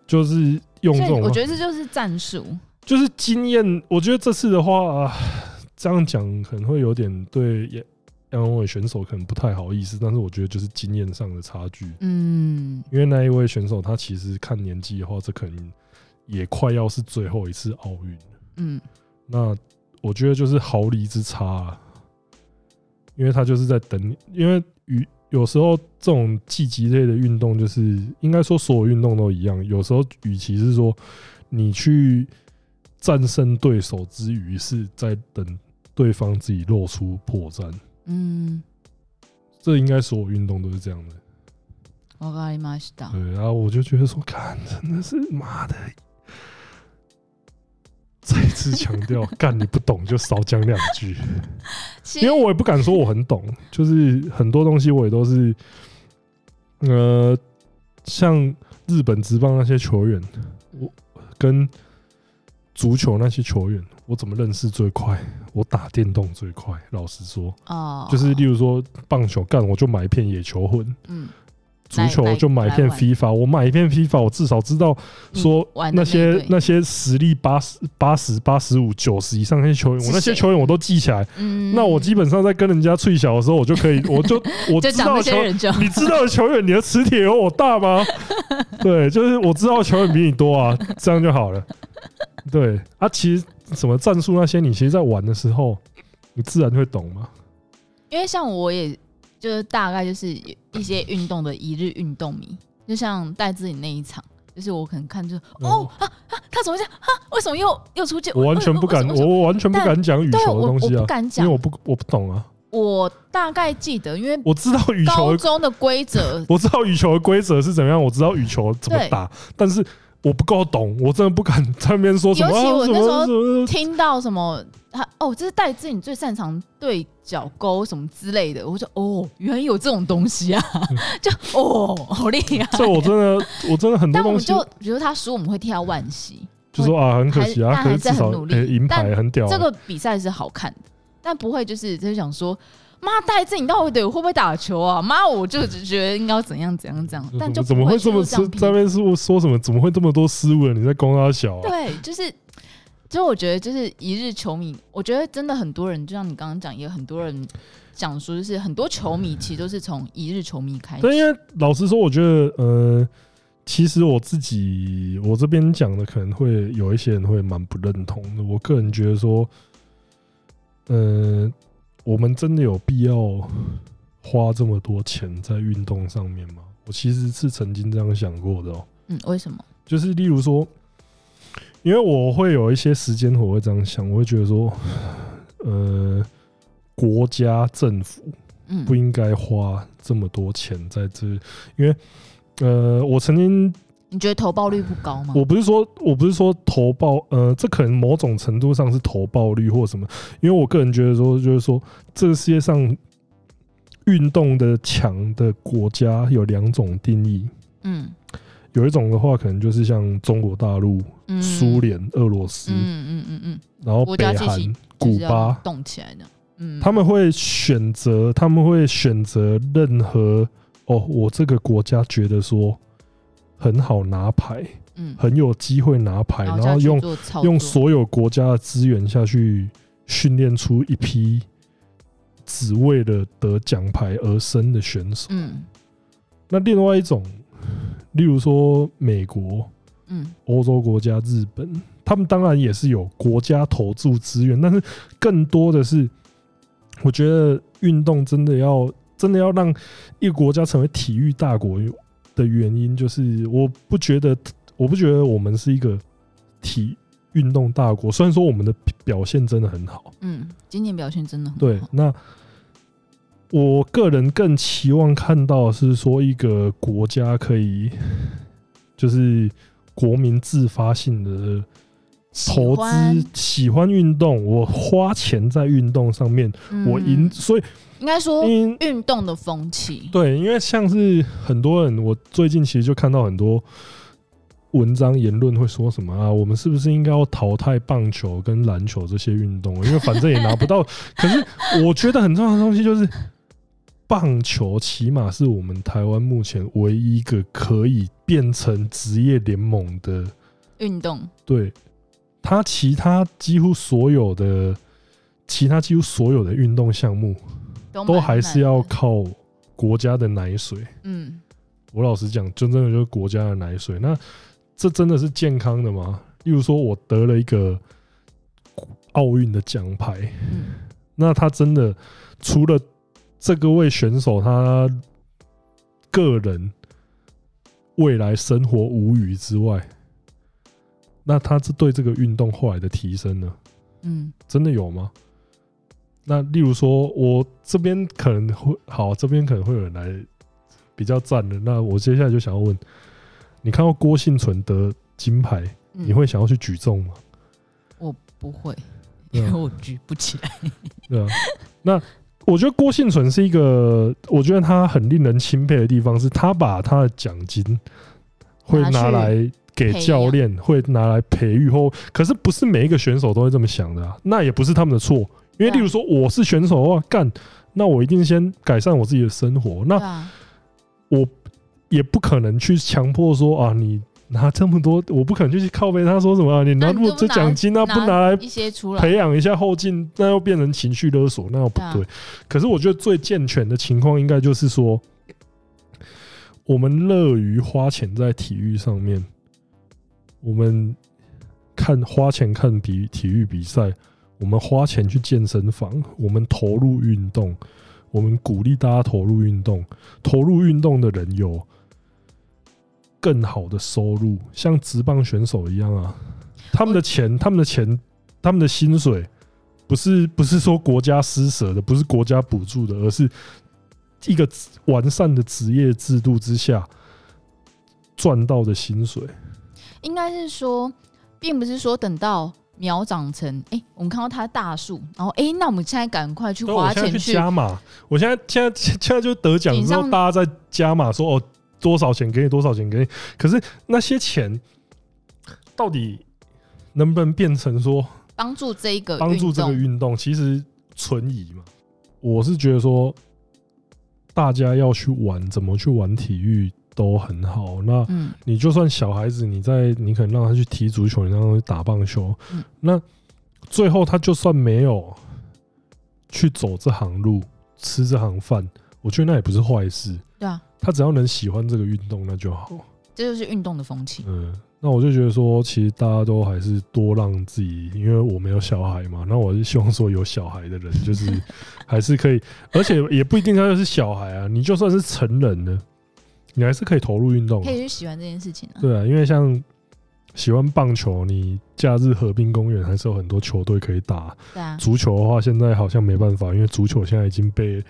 S1: 就是用这种，
S2: 我觉得这就是战术，
S1: 就是经验。我觉得这次的话，这样讲可能会有点对也。杨勇纬选手可能不太好意思，但是我觉得就是经验上的差距。嗯，因为那一位选手他其实看年纪的话，这可能也快要是最后一次奥运。嗯，那我觉得就是毫厘之差啊，因为他就是在等，因为与有时候这种竞技类的运动，就是应该说所有运动都一样，有时候与其是说你去战胜对手之余，是在等对方自己露出破绽。嗯，这应该所有运动都是这样的。
S2: 我跟你妈
S1: 对，然后我就觉得说，看，真的是妈的！再次强调，干你不懂就少讲两句，因为我也不敢说我很懂，就是很多东西我也都是，呃，像日本职棒那些球员，我跟足球那些球员。我怎么认识最快？我打电动最快。老实说，哦，就是例如说棒球干，我就买一片野球魂。嗯，足球就买一片 FIFA。我买一片 FIFA，我至少知道说那些那些实力八十八十八十五九十以上那些球员，我那些球员我都记起来。嗯，那我基本上在跟人家吹小的时候，我就可以，我就我知道球，你知道的球员，你的磁铁有我大吗？对，就是我知道的球员比你多啊，这样就好了。对啊，其实。什么战术那些，你其实，在玩的时候，你自然会懂吗？
S2: 因为像我，也就是大概就是一些运动的一日运动迷，就像戴志颖那一场，就是我可能看就哦啊啊，他怎么这样啊？为什么又又出现？
S1: 我完全不敢，我完全不敢讲羽球的东西啊，
S2: 不敢讲，
S1: 因为我不我不懂啊。
S2: 我大概记得，因为
S1: 我知道羽球
S2: 高中的规则，
S1: 我知道羽球的规则是怎么样，我知道羽球怎么打，但是。我不够懂，我真的不敢在那边说什么。
S2: 尤其我那时候听到什么他哦，这是戴志颖最擅长对角钩什么之类的。我说哦，原来有这种东西啊，就哦，好厉害。
S1: 这我真的，我真的很多东西。但我们
S2: 就比如他输，我们会替他惋惜，
S1: 就说啊，很可惜啊，
S2: 还是很努力，
S1: 银牌很屌。
S2: 这个比赛是好看的，但不会就是就是想说，妈戴资颖到底会不会打球啊？妈，我就只觉得应该要怎样怎样怎样，但就
S1: 怎么会这么失？在那边说说什么？怎么会这么多失误？你在攻他小？
S2: 对，就是。就我觉得，就是一日球迷，我觉得真的很多人，就像你刚刚讲，也有很多人讲说，就是很多球迷其实都是从一日球迷开始。
S1: 对，因为老实说，我觉得，呃，其实我自己我这边讲的，可能会有一些人会蛮不认同的。我个人觉得说，呃，我们真的有必要花这么多钱在运动上面吗？我其实是曾经这样想过的哦。
S2: 嗯，为什么？
S1: 就是例如说。因为我会有一些时间，我会这样想，我会觉得说，呃，国家政府不应该花这么多钱在这，因为，呃，我曾经，
S2: 你觉得投报率不高吗？
S1: 我不是说，我不是说投报，呃，这可能某种程度上是投报率或什么，因为我个人觉得说，就是说，这个世界上运动的强的国家有两种定义，嗯。有一种的话，可能就是像中国大陆、苏联、俄罗斯，嗯嗯嗯嗯，然后北韩、古巴
S2: 动起来的，嗯，
S1: 他们会选择，他们会选择任何哦，我这个国家觉得说很好拿牌，嗯，很有机会拿牌，然后用用所有国家的资源下去训练出一批只为了得奖牌而生的选手，嗯，那另外一种。例如说美国、嗯，欧洲国家、日本，他们当然也是有国家投注资源，但是更多的是，我觉得运动真的要真的要让一个国家成为体育大国的原因，就是我不觉得我不觉得我们是一个体运动大国，虽然说我们的表现真的很好，
S2: 嗯，今年表现真的很好，
S1: 对，那。我个人更期望看到是说一个国家可以，就是国民自发性的投资，喜欢。运动，我花钱在运动上面，我赢，所以
S2: 应该说运动的风气。
S1: 对，因为像是很多人，我最近其实就看到很多文章言论会说什么啊，我们是不是应该要淘汰棒球跟篮球这些运动？因为反正也拿不到。可是我觉得很重要的东西就是。棒球起码是我们台湾目前唯一一个可以变成职业联盟的
S2: 运动。
S1: 对，它其他几乎所有的其他几乎所有的运动项目都还是要靠国家的奶水。嗯，我老实讲，真正的就是国家的奶水。那这真的是健康的吗？例如说，我得了一个奥运的奖牌，那他真的除了这个位选手他个人未来生活无虞之外，那他是对这个运动后来的提升呢？嗯，真的有吗？那例如说，我这边可能会好，这边可能会有人来比较赞的。那我接下来就想要问，你看到郭幸存得金牌，你会想要去举重吗？
S2: 我不会，因为我举不起来。
S1: 对啊，那。我觉得郭幸存是一个，我觉得他很令人钦佩的地方是，他把他的奖金会拿来给教练，会拿来培育后，可是不是每一个选手都会这么想的啊，那也不是他们的错，因为例如说我是选手的话，干，那我一定先改善我自己的生活，那我也不可能去强迫说啊你。拿这么多，我不可能就去靠背。他说什么啊？你拿不这奖金啊？不拿来培养一下后劲，那又变成情绪勒索，那又不对。可是我觉得最健全的情况，应该就是说，我们乐于花钱在体育上面。我们看花钱看比体育比赛，我们花钱去健身房，我们投入运动，我们鼓励大家投入运动。投入运动的人有。更好的收入，像职棒选手一样啊，他们的钱，他们的钱，他们的薪水，不是不是说国家施舍的，不是国家补助的，而是一个完善的职业制度之下赚到的薪水。
S2: 应该是说，并不是说等到苗长成，哎、欸，我们看到它大树，然后哎、欸，那我们现在赶快去花钱去，
S1: 去加码。我现在现在现在就得奖之后，大家在加码说哦，多少钱给你，多少钱给你。可是那些钱到底能不能变成说
S2: 帮助这一个
S1: 帮助这个运动？其实存疑嘛。我是觉得说，大家要去玩，怎么去玩体育？都很好。那你就算小孩子，你在你可能让他去踢足球，你让他去打棒球，那最后他就算没有去走这行路，吃这行饭，我觉得那也不是坏事。
S2: 对啊，
S1: 他只要能喜欢这个运动，那就好。
S2: 这就是运动的风气。
S1: 嗯，那我就觉得说，其实大家都还是多让自己，因为我没有小孩嘛，那我是希望说有小孩的人，就是还是可以，而且也不一定他就是小孩啊，你就算是成人的。你还是可以投入运动，
S2: 可以去喜欢这件事情啊。
S1: 对啊，因为像喜欢棒球，你假日河滨公园还是有很多球队可以打。
S2: 对啊。
S1: 足球的话，现在好像没办法，因为足球现在已经被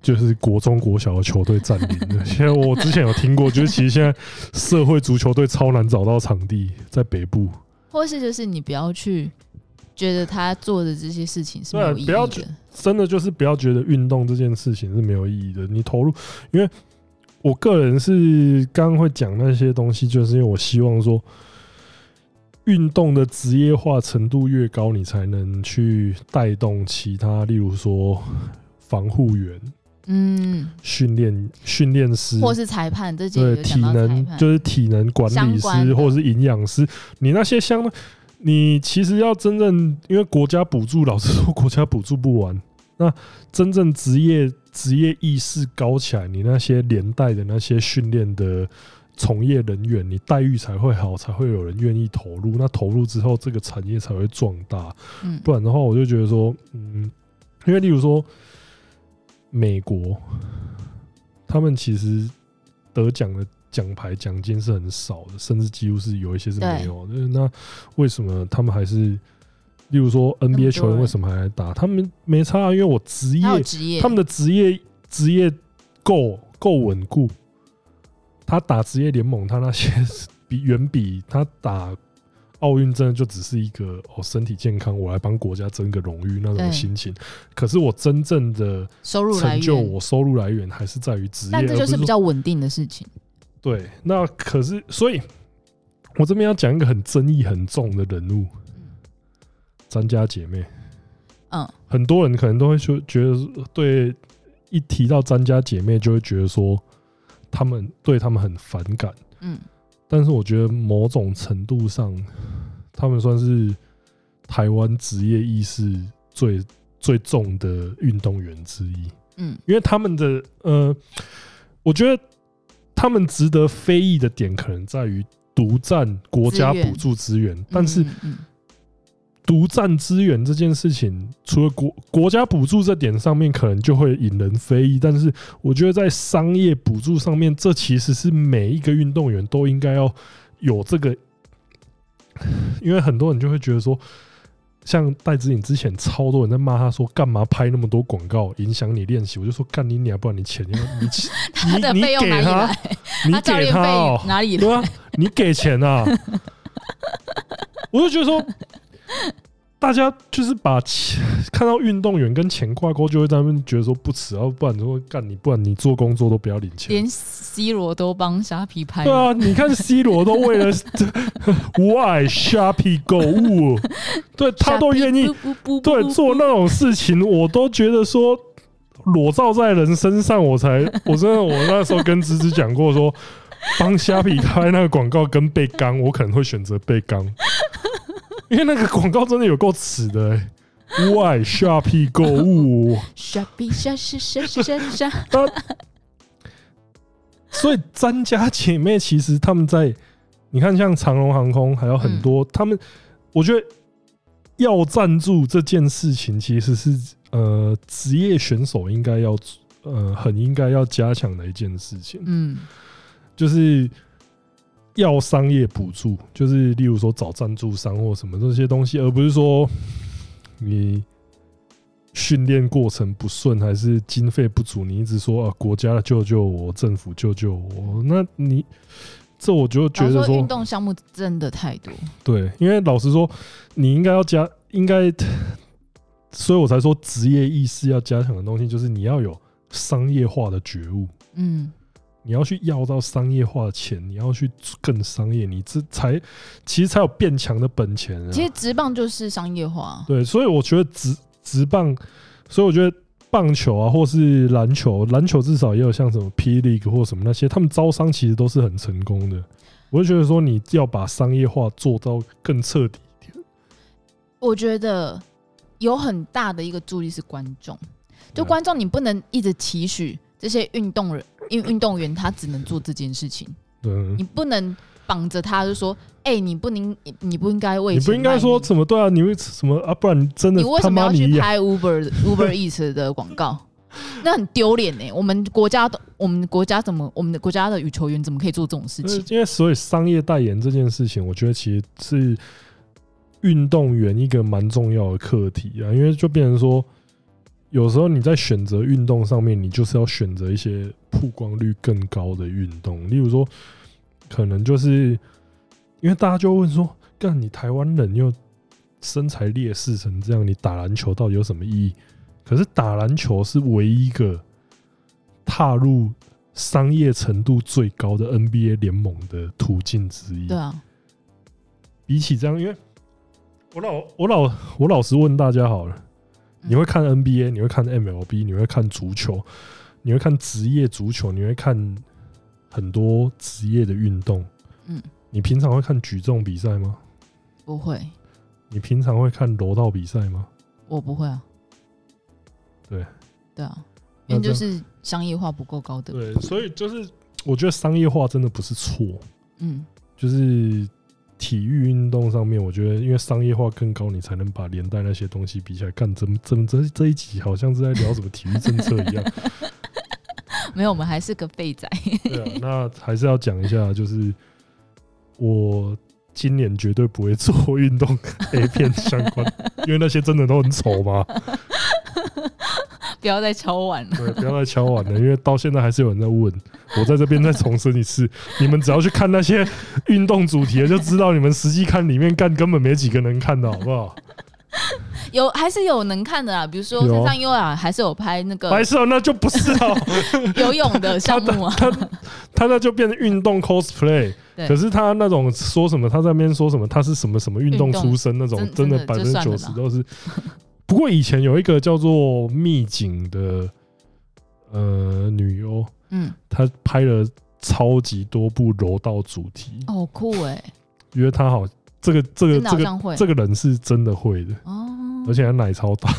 S1: 就是国中国小的球队占领了。现在我之前有听过，就是其实现在社会足球队超难找到场地，在北部。
S2: 或是就是你不要去觉得他做的这些事情是没有意义的。
S1: 不要真的就是不要觉得运动这件事情是没有意义的。你投入，因为。我个人是刚刚会讲那些东西，就是因为我希望说，运动的职业化程度越高，你才能去带动其他，例如说防护员，嗯，训练训练师，
S2: 或是裁判，这
S1: 对体能就是体能管理师，或者是营养师，你那些相，你其实要真正，因为国家补助，老实说，国家补助不完，那真正职业。职业意识高起来，你那些连带的那些训练的从业人员，你待遇才会好，才会有人愿意投入。那投入之后，这个产业才会壮大。嗯，不然的话，我就觉得说，嗯，因为例如说美国，他们其实得奖的奖牌奖金是很少的，甚至几乎是有一些是没有的。那为什么他们还是？例如说 NBA 球员为什么还来打？他们没差啊，因为我职业，他们的职业职业够够稳固。他打职业联盟，他那些比远比他打奥运真的就只是一个哦，身体健康，我来帮国家争个荣誉那种心情。可是我真正的
S2: 收入来源，
S1: 成就我收入来源还是在于职业，
S2: 但这就是比较稳定的事情。
S1: 对，那可是所以，我这边要讲一个很争议很重的人物。詹家姐妹，嗯，很多人可能都会说，觉得对，一提到詹家姐妹就会觉得说，他们对他们很反感，嗯，但是我觉得某种程度上，他们算是台湾职业意识最最重的运动员之一，嗯，因为他们的呃，我觉得他们值得非议的点可能在于独占国家补助资源，但是。独占资源这件事情，除了国国家补助这点上面可能就会引人非议，但是我觉得在商业补助上面，这其实是每一个运动员都应该要有这个，因为很多人就会觉得说，像戴志颖之前超多人在骂他说，干嘛拍那么多广告影响你练习？我就说干你娘，不然你钱要你 你你给他，你给他哦哪里对啊？你给钱啊？我就觉得说。大家就是把钱看到运动员跟钱挂钩，就会在那边觉得说不耻，要不然说干你，不然你做工作都不要领钱。
S2: 连 C 罗都帮虾皮拍。
S1: 对啊，你看 C 罗都为了 Why 虾皮购物，对他都愿意对做那种事情，我都觉得说裸照在人身上，我才 我真的我那时候跟芝芝讲过说，帮虾皮开那个广告跟被刚，我可能会选择被刚。因为那个广告真的有够耻的、欸，外 Shopee 购物，Shopee 下下下下下，所以詹家姐妹其实他们在，你看像长隆航空还有很多，他们我觉得要赞助这件事情其实是呃职业选手应该要呃很应该要加强的一件事情，嗯，就是。要商业补助，就是例如说找赞助商或什么这些东西，而不是说你训练过程不顺，还是经费不足，你一直说啊国家救救我，政府救救我，那你这我就觉得说，
S2: 运动项目真的太多。
S1: 对，因为老实说，你应该要加，应该，所以我才说职业意识要加强的东西，就是你要有商业化的觉悟。嗯。你要去要到商业化的钱，你要去更商业，你这才其实才有变强的本钱啊。
S2: 其实直棒就是商业化，
S1: 对，所以我觉得直直棒，所以我觉得棒球啊，或是篮球，篮球至少也有像什么 P League 或什么那些，他们招商其实都是很成功的。我就觉得说，你要把商业化做到更彻底一点。
S2: 我觉得有很大的一个助力是观众，就观众你不能一直期许这些运动人。因为运动员他只能做这件事情，对，你不能绑着他，就说，哎、欸，你不能，你不应该为，
S1: 你不应该说什么对啊？你为什么啊？不然真的，
S2: 你为什么要去拍 Uber Uber Eats 的广告？那很丢脸呢。我们国家的，我们国家怎么，我们的国家的羽球员怎么可以做这种事情？
S1: 因为所以商业代言这件事情，我觉得其实是运动员一个蛮重要的课题啊，因为就变成说。有时候你在选择运动上面，你就是要选择一些曝光率更高的运动。例如说，可能就是因为大家就会问说：“干你台湾人又身材劣势成这样，你打篮球到底有什么意义？”可是打篮球是唯一一个踏入商业程度最高的 NBA 联盟的途径之一。
S2: 对啊，
S1: 比起这样，因为我老我老我老实问大家好了。你会看 NBA，你会看 MLB，你会看足球，你会看职业足球，你会看很多职业的运动。嗯，你平常会看举重比赛吗？
S2: 不会。
S1: 你平常会看柔道比赛吗？
S2: 我不会啊。
S1: 对。
S2: 对啊，因为就是商业化不够高的。
S1: 对，所以就是我觉得商业化真的不是错。嗯，就是。体育运动上面，我觉得因为商业化更高，你才能把连带那些东西比起来。干怎么怎么这这一集好像是在聊什么体育政策一样？
S2: 没有，我们还是个废仔。
S1: 对啊，那还是要讲一下，就是我今年绝对不会做运动 A 片相关，因为那些真的都很丑嘛。
S2: 不要再敲碗了。
S1: 对，不要再敲碗了，因为到现在还是有人在问。我在这边再重申一次，你们只要去看那些运动主题的，就知道你们实际看里面干根本没几个能看的，好不好？
S2: 有还是有能看的啊，比如说山上优雅还是有拍那个，
S1: 还是那就不是哦，
S2: 游泳的项目啊，
S1: 他他，他那就变成运动 cosplay，可是他那种说什么，他在那边说什么，他是什么什么运动出身那种，真的百分之九十都是。不过以前有一个叫做秘景的呃女优，嗯，她拍了超级多部柔道主题，
S2: 哦，酷哎！
S1: 因为她好，这个这个这个这个人是真的会的哦，而且她奶超大，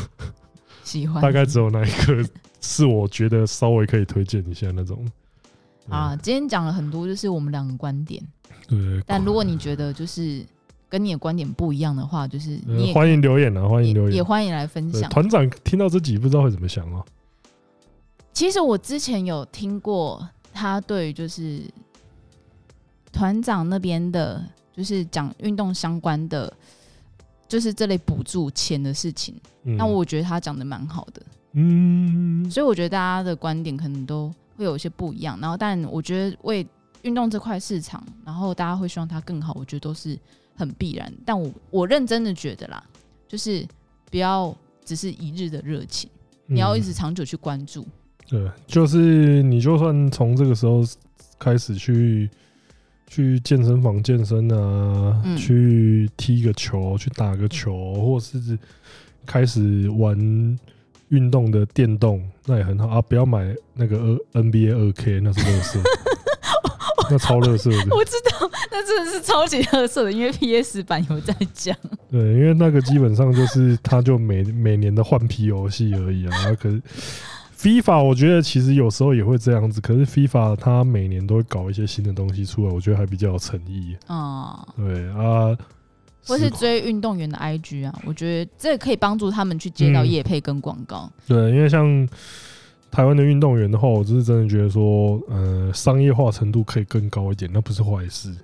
S2: 喜欢。
S1: 大概只有那一个是我觉得稍微可以推荐一下那种。
S2: 啊，今天讲了很多，就是我们两个观点。对，但如果你觉得就是。跟你的观点不一样的话，就是你
S1: 欢迎留言啊，欢迎留言，
S2: 也欢迎来分享。
S1: 团长听到这集不知道会怎么想哦。
S2: 其实我之前有听过他对就是团长那边的，就是讲运动相关的，就是这类补助钱的事情。那我觉得他讲的蛮好的，嗯，所以我觉得大家的观点可能都会有一些不一样。然后，但我觉得为运动这块市场，然后大家会希望它更好，我觉得都是。很必然，但我我认真的觉得啦，就是不要只是一日的热情，你要一直长久去关注。
S1: 嗯。对，就是你就算从这个时候开始去去健身房健身啊，嗯、去踢个球，去打个球，或是开始玩运动的电动，那也很好啊。不要买那个二 NBA 二 K，那是垃圾。那超乐色的，
S2: 我知道，那真的是超级乐色的，因为 PS 版有在讲。
S1: 对，因为那个基本上就是，它就每 每年的换皮游戏而已啊。可是 FIFA 我觉得其实有时候也会这样子，可是 FIFA 它每年都会搞一些新的东西出来，我觉得还比较有诚意。哦，对啊，
S2: 或是追运动员的 IG 啊，我觉得这可以帮助他们去接到业配跟广告。
S1: 对，因为像。台湾的运动员的话，我就是真的觉得说，呃，商业化程度可以更高一点，那不是坏事。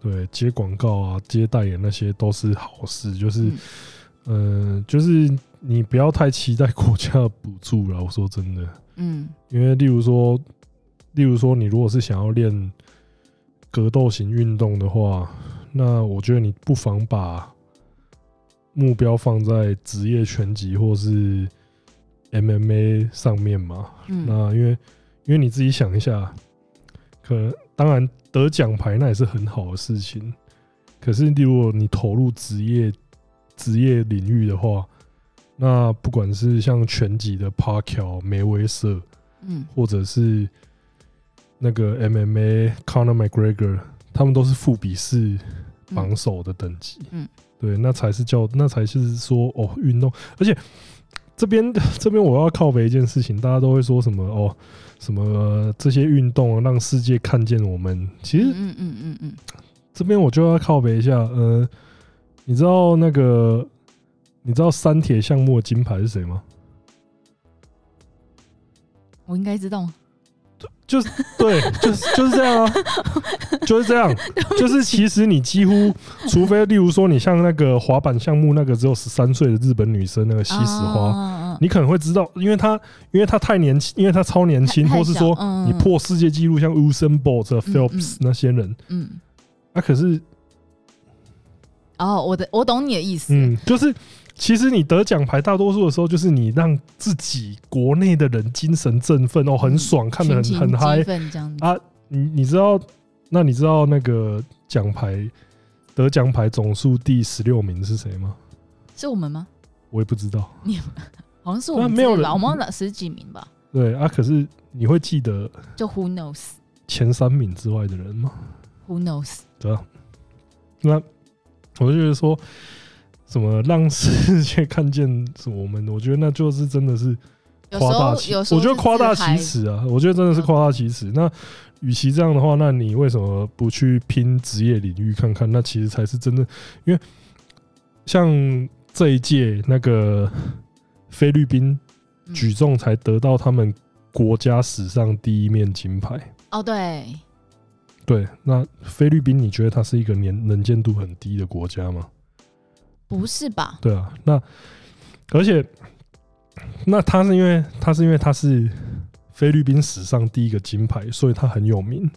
S1: 对，接广告啊，接代言那些都是好事。就是，嗯、呃，就是你不要太期待国家的补助了。我说真的，嗯，因为例如说，例如说，你如果是想要练格斗型运动的话，那我觉得你不妨把目标放在职业拳击或是 MMA 上面嘛。嗯、那因为因为你自己想一下，可能当然得奖牌那也是很好的事情。可是，如果你投入职业职业领域的话，那不管是像拳击的 Pacquiao 梅威瑟，嗯，或者是那个 MMA Conor McGregor，他们都是副比试榜首的等级，嗯，对，那才是叫那才是说哦，运动。而且这边 这边我要靠北一件事情，大家都会说什么哦，什么这些运动让世界看见我们，其实，嗯嗯嗯嗯。这边我就要靠北一下，呃，你知道那个，你知道三铁项目的金牌是谁吗？
S2: 我应该知道，
S1: 就是对，就是就是这样啊，就是这样，就是其实你几乎，除非例如说你像那个滑板项目那个只有十三岁的日本女生那个西石花，你可能会知道，因为她因为她太年轻，因为她超年轻，或是说你破世界纪录，像 Usain Bolt、Phelps 那些人，嗯。啊，可是，
S2: 哦，我的我懂你的意思，
S1: 嗯，就是其实你得奖牌，大多数的时候就是你让自己国内的人精神振奋哦，很爽，嗯、看得很很嗨啊。你你知道，那你知道那个奖牌得奖牌总数第十六名是谁吗？
S2: 是我们吗？
S1: 我也不知道，
S2: 你 好像是我们没有人，我们十几名吧？
S1: 对啊，可是你会记得
S2: 就 Who knows
S1: 前三名之外的人吗
S2: ？Who knows
S1: 对啊，那我就觉得说，什么让世界看见我们，我觉得那就是真的是夸大其，我觉得夸大其词啊，我觉得真的是夸大其词。那与其这样的话，那你为什么不去拼职业领域看看？那其实才是真的，因为像这一届那个菲律宾举重才得到他们国家史上第一面金牌。
S2: 哦，对。
S1: 对，那菲律宾，你觉得它是一个年能见度很低的国家吗？
S2: 不是吧？
S1: 对啊，那而且那他是因为他是因为他是菲律宾史上第一个金牌，所以他很有名。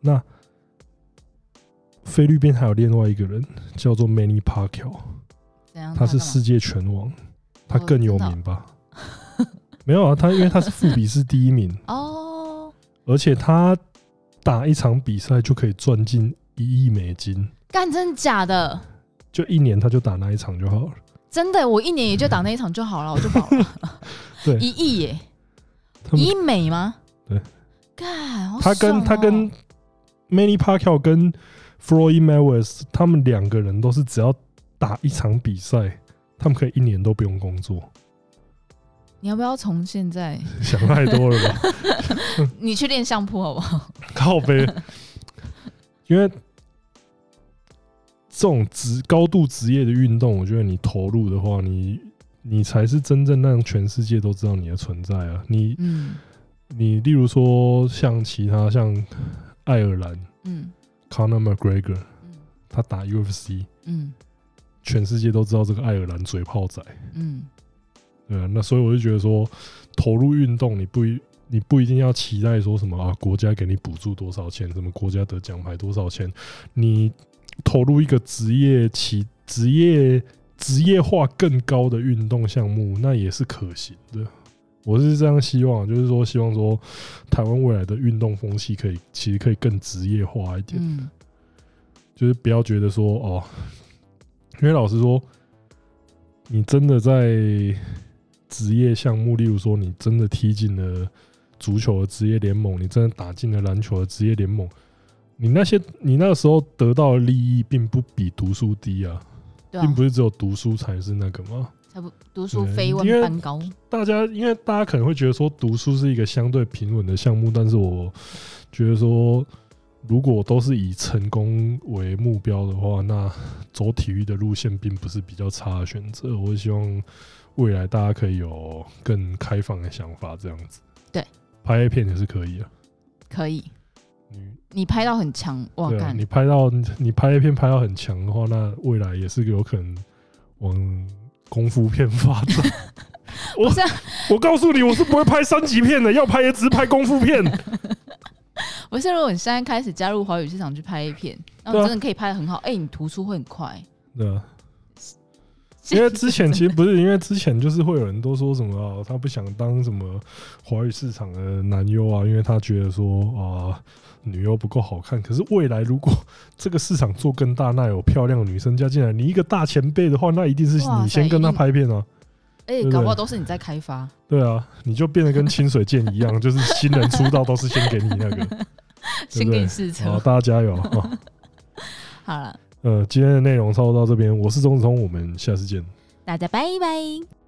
S1: 那菲律宾还有另外一个人叫做 Manny Pacquiao，他是世界拳王，他更有名吧？没有啊，他因为他是富比是第一名哦，而且他。打一场比赛就可以赚进一亿美金，
S2: 干真假的？
S1: 就一年他就打那一场就好了。
S2: 真的，我一年也就打那一场就好了，我就饱了。
S1: 对，
S2: 一亿耶，一美吗？
S1: 对，
S2: 干，
S1: 他跟他跟 Manny Pacquiao 跟 Floyd Mayweather 他们两个人都是只要打一场比赛，他们可以一年都不用工作。
S2: 你要不要从现在
S1: 想太多了吧？
S2: 你去练相扑好不好？
S1: 靠背，因为这种职高度职业的运动，我觉得你投入的话，你你才是真正让全世界都知道你的存在啊！你，嗯，你例如说像其他像爱尔兰，嗯，Conor McGregor，他打 UFC，嗯，全世界都知道这个爱尔兰嘴炮仔，嗯。对啊，那所以我就觉得说，投入运动，你不一你不一定要期待说什么啊，国家给你补助多少钱，什么国家得奖牌多少钱，你投入一个职业起职业职业化更高的运动项目，那也是可行的。我是这样希望，就是说希望说，台湾未来的运动风气可以其实可以更职业化一点，嗯，就是不要觉得说哦，因为老实说，你真的在。职业项目，例如说，你真的踢进了足球的职业联盟，你真的打进了篮球的职业联盟，你那些你那个时候得到的利益，并不比读书低啊，并不是只有读书才是那个吗？
S2: 才不读书非问班高。
S1: 大家因为大家可能会觉得说，读书是一个相对平稳的项目，但是我觉得说，如果都是以成功为目标的话，那走体育的路线并不是比较差的选择。我希望。未来大家可以有更开放的想法，这样子。
S2: 对，
S1: 拍 A 片也是可以啊。
S2: 可以。你你拍到很强哇！
S1: 对啊，你拍到你拍一片拍到很强的话，那未来也是有可能往功夫片发展。我我告诉你，我是不会拍三级片的，要拍也只是拍功夫片。
S2: 不 不是，如果你现在开始加入华语市场去拍 A 片，那你真的可以拍的很好。哎、你突出会很快。
S1: 对啊。因为之前其实不是，因为之前就是会有人都说什么啊，他不想当什么华语市场的男优啊，因为他觉得说啊，女优不够好看。可是未来如果这个市场做更大，那有漂亮的女生加进来，你一个大前辈的话，那一定是你先跟他拍片啊。
S2: 哎，搞不好都是你在开发。
S1: 对啊，你就变得跟清水健一样，就是新人出道都是先给你那个，
S2: 先给你试车。
S1: 好，大家加油。
S2: 好了。
S1: 呃，今天的内容差不多到这边，我是钟子聪，我们下次见，
S2: 大家拜拜。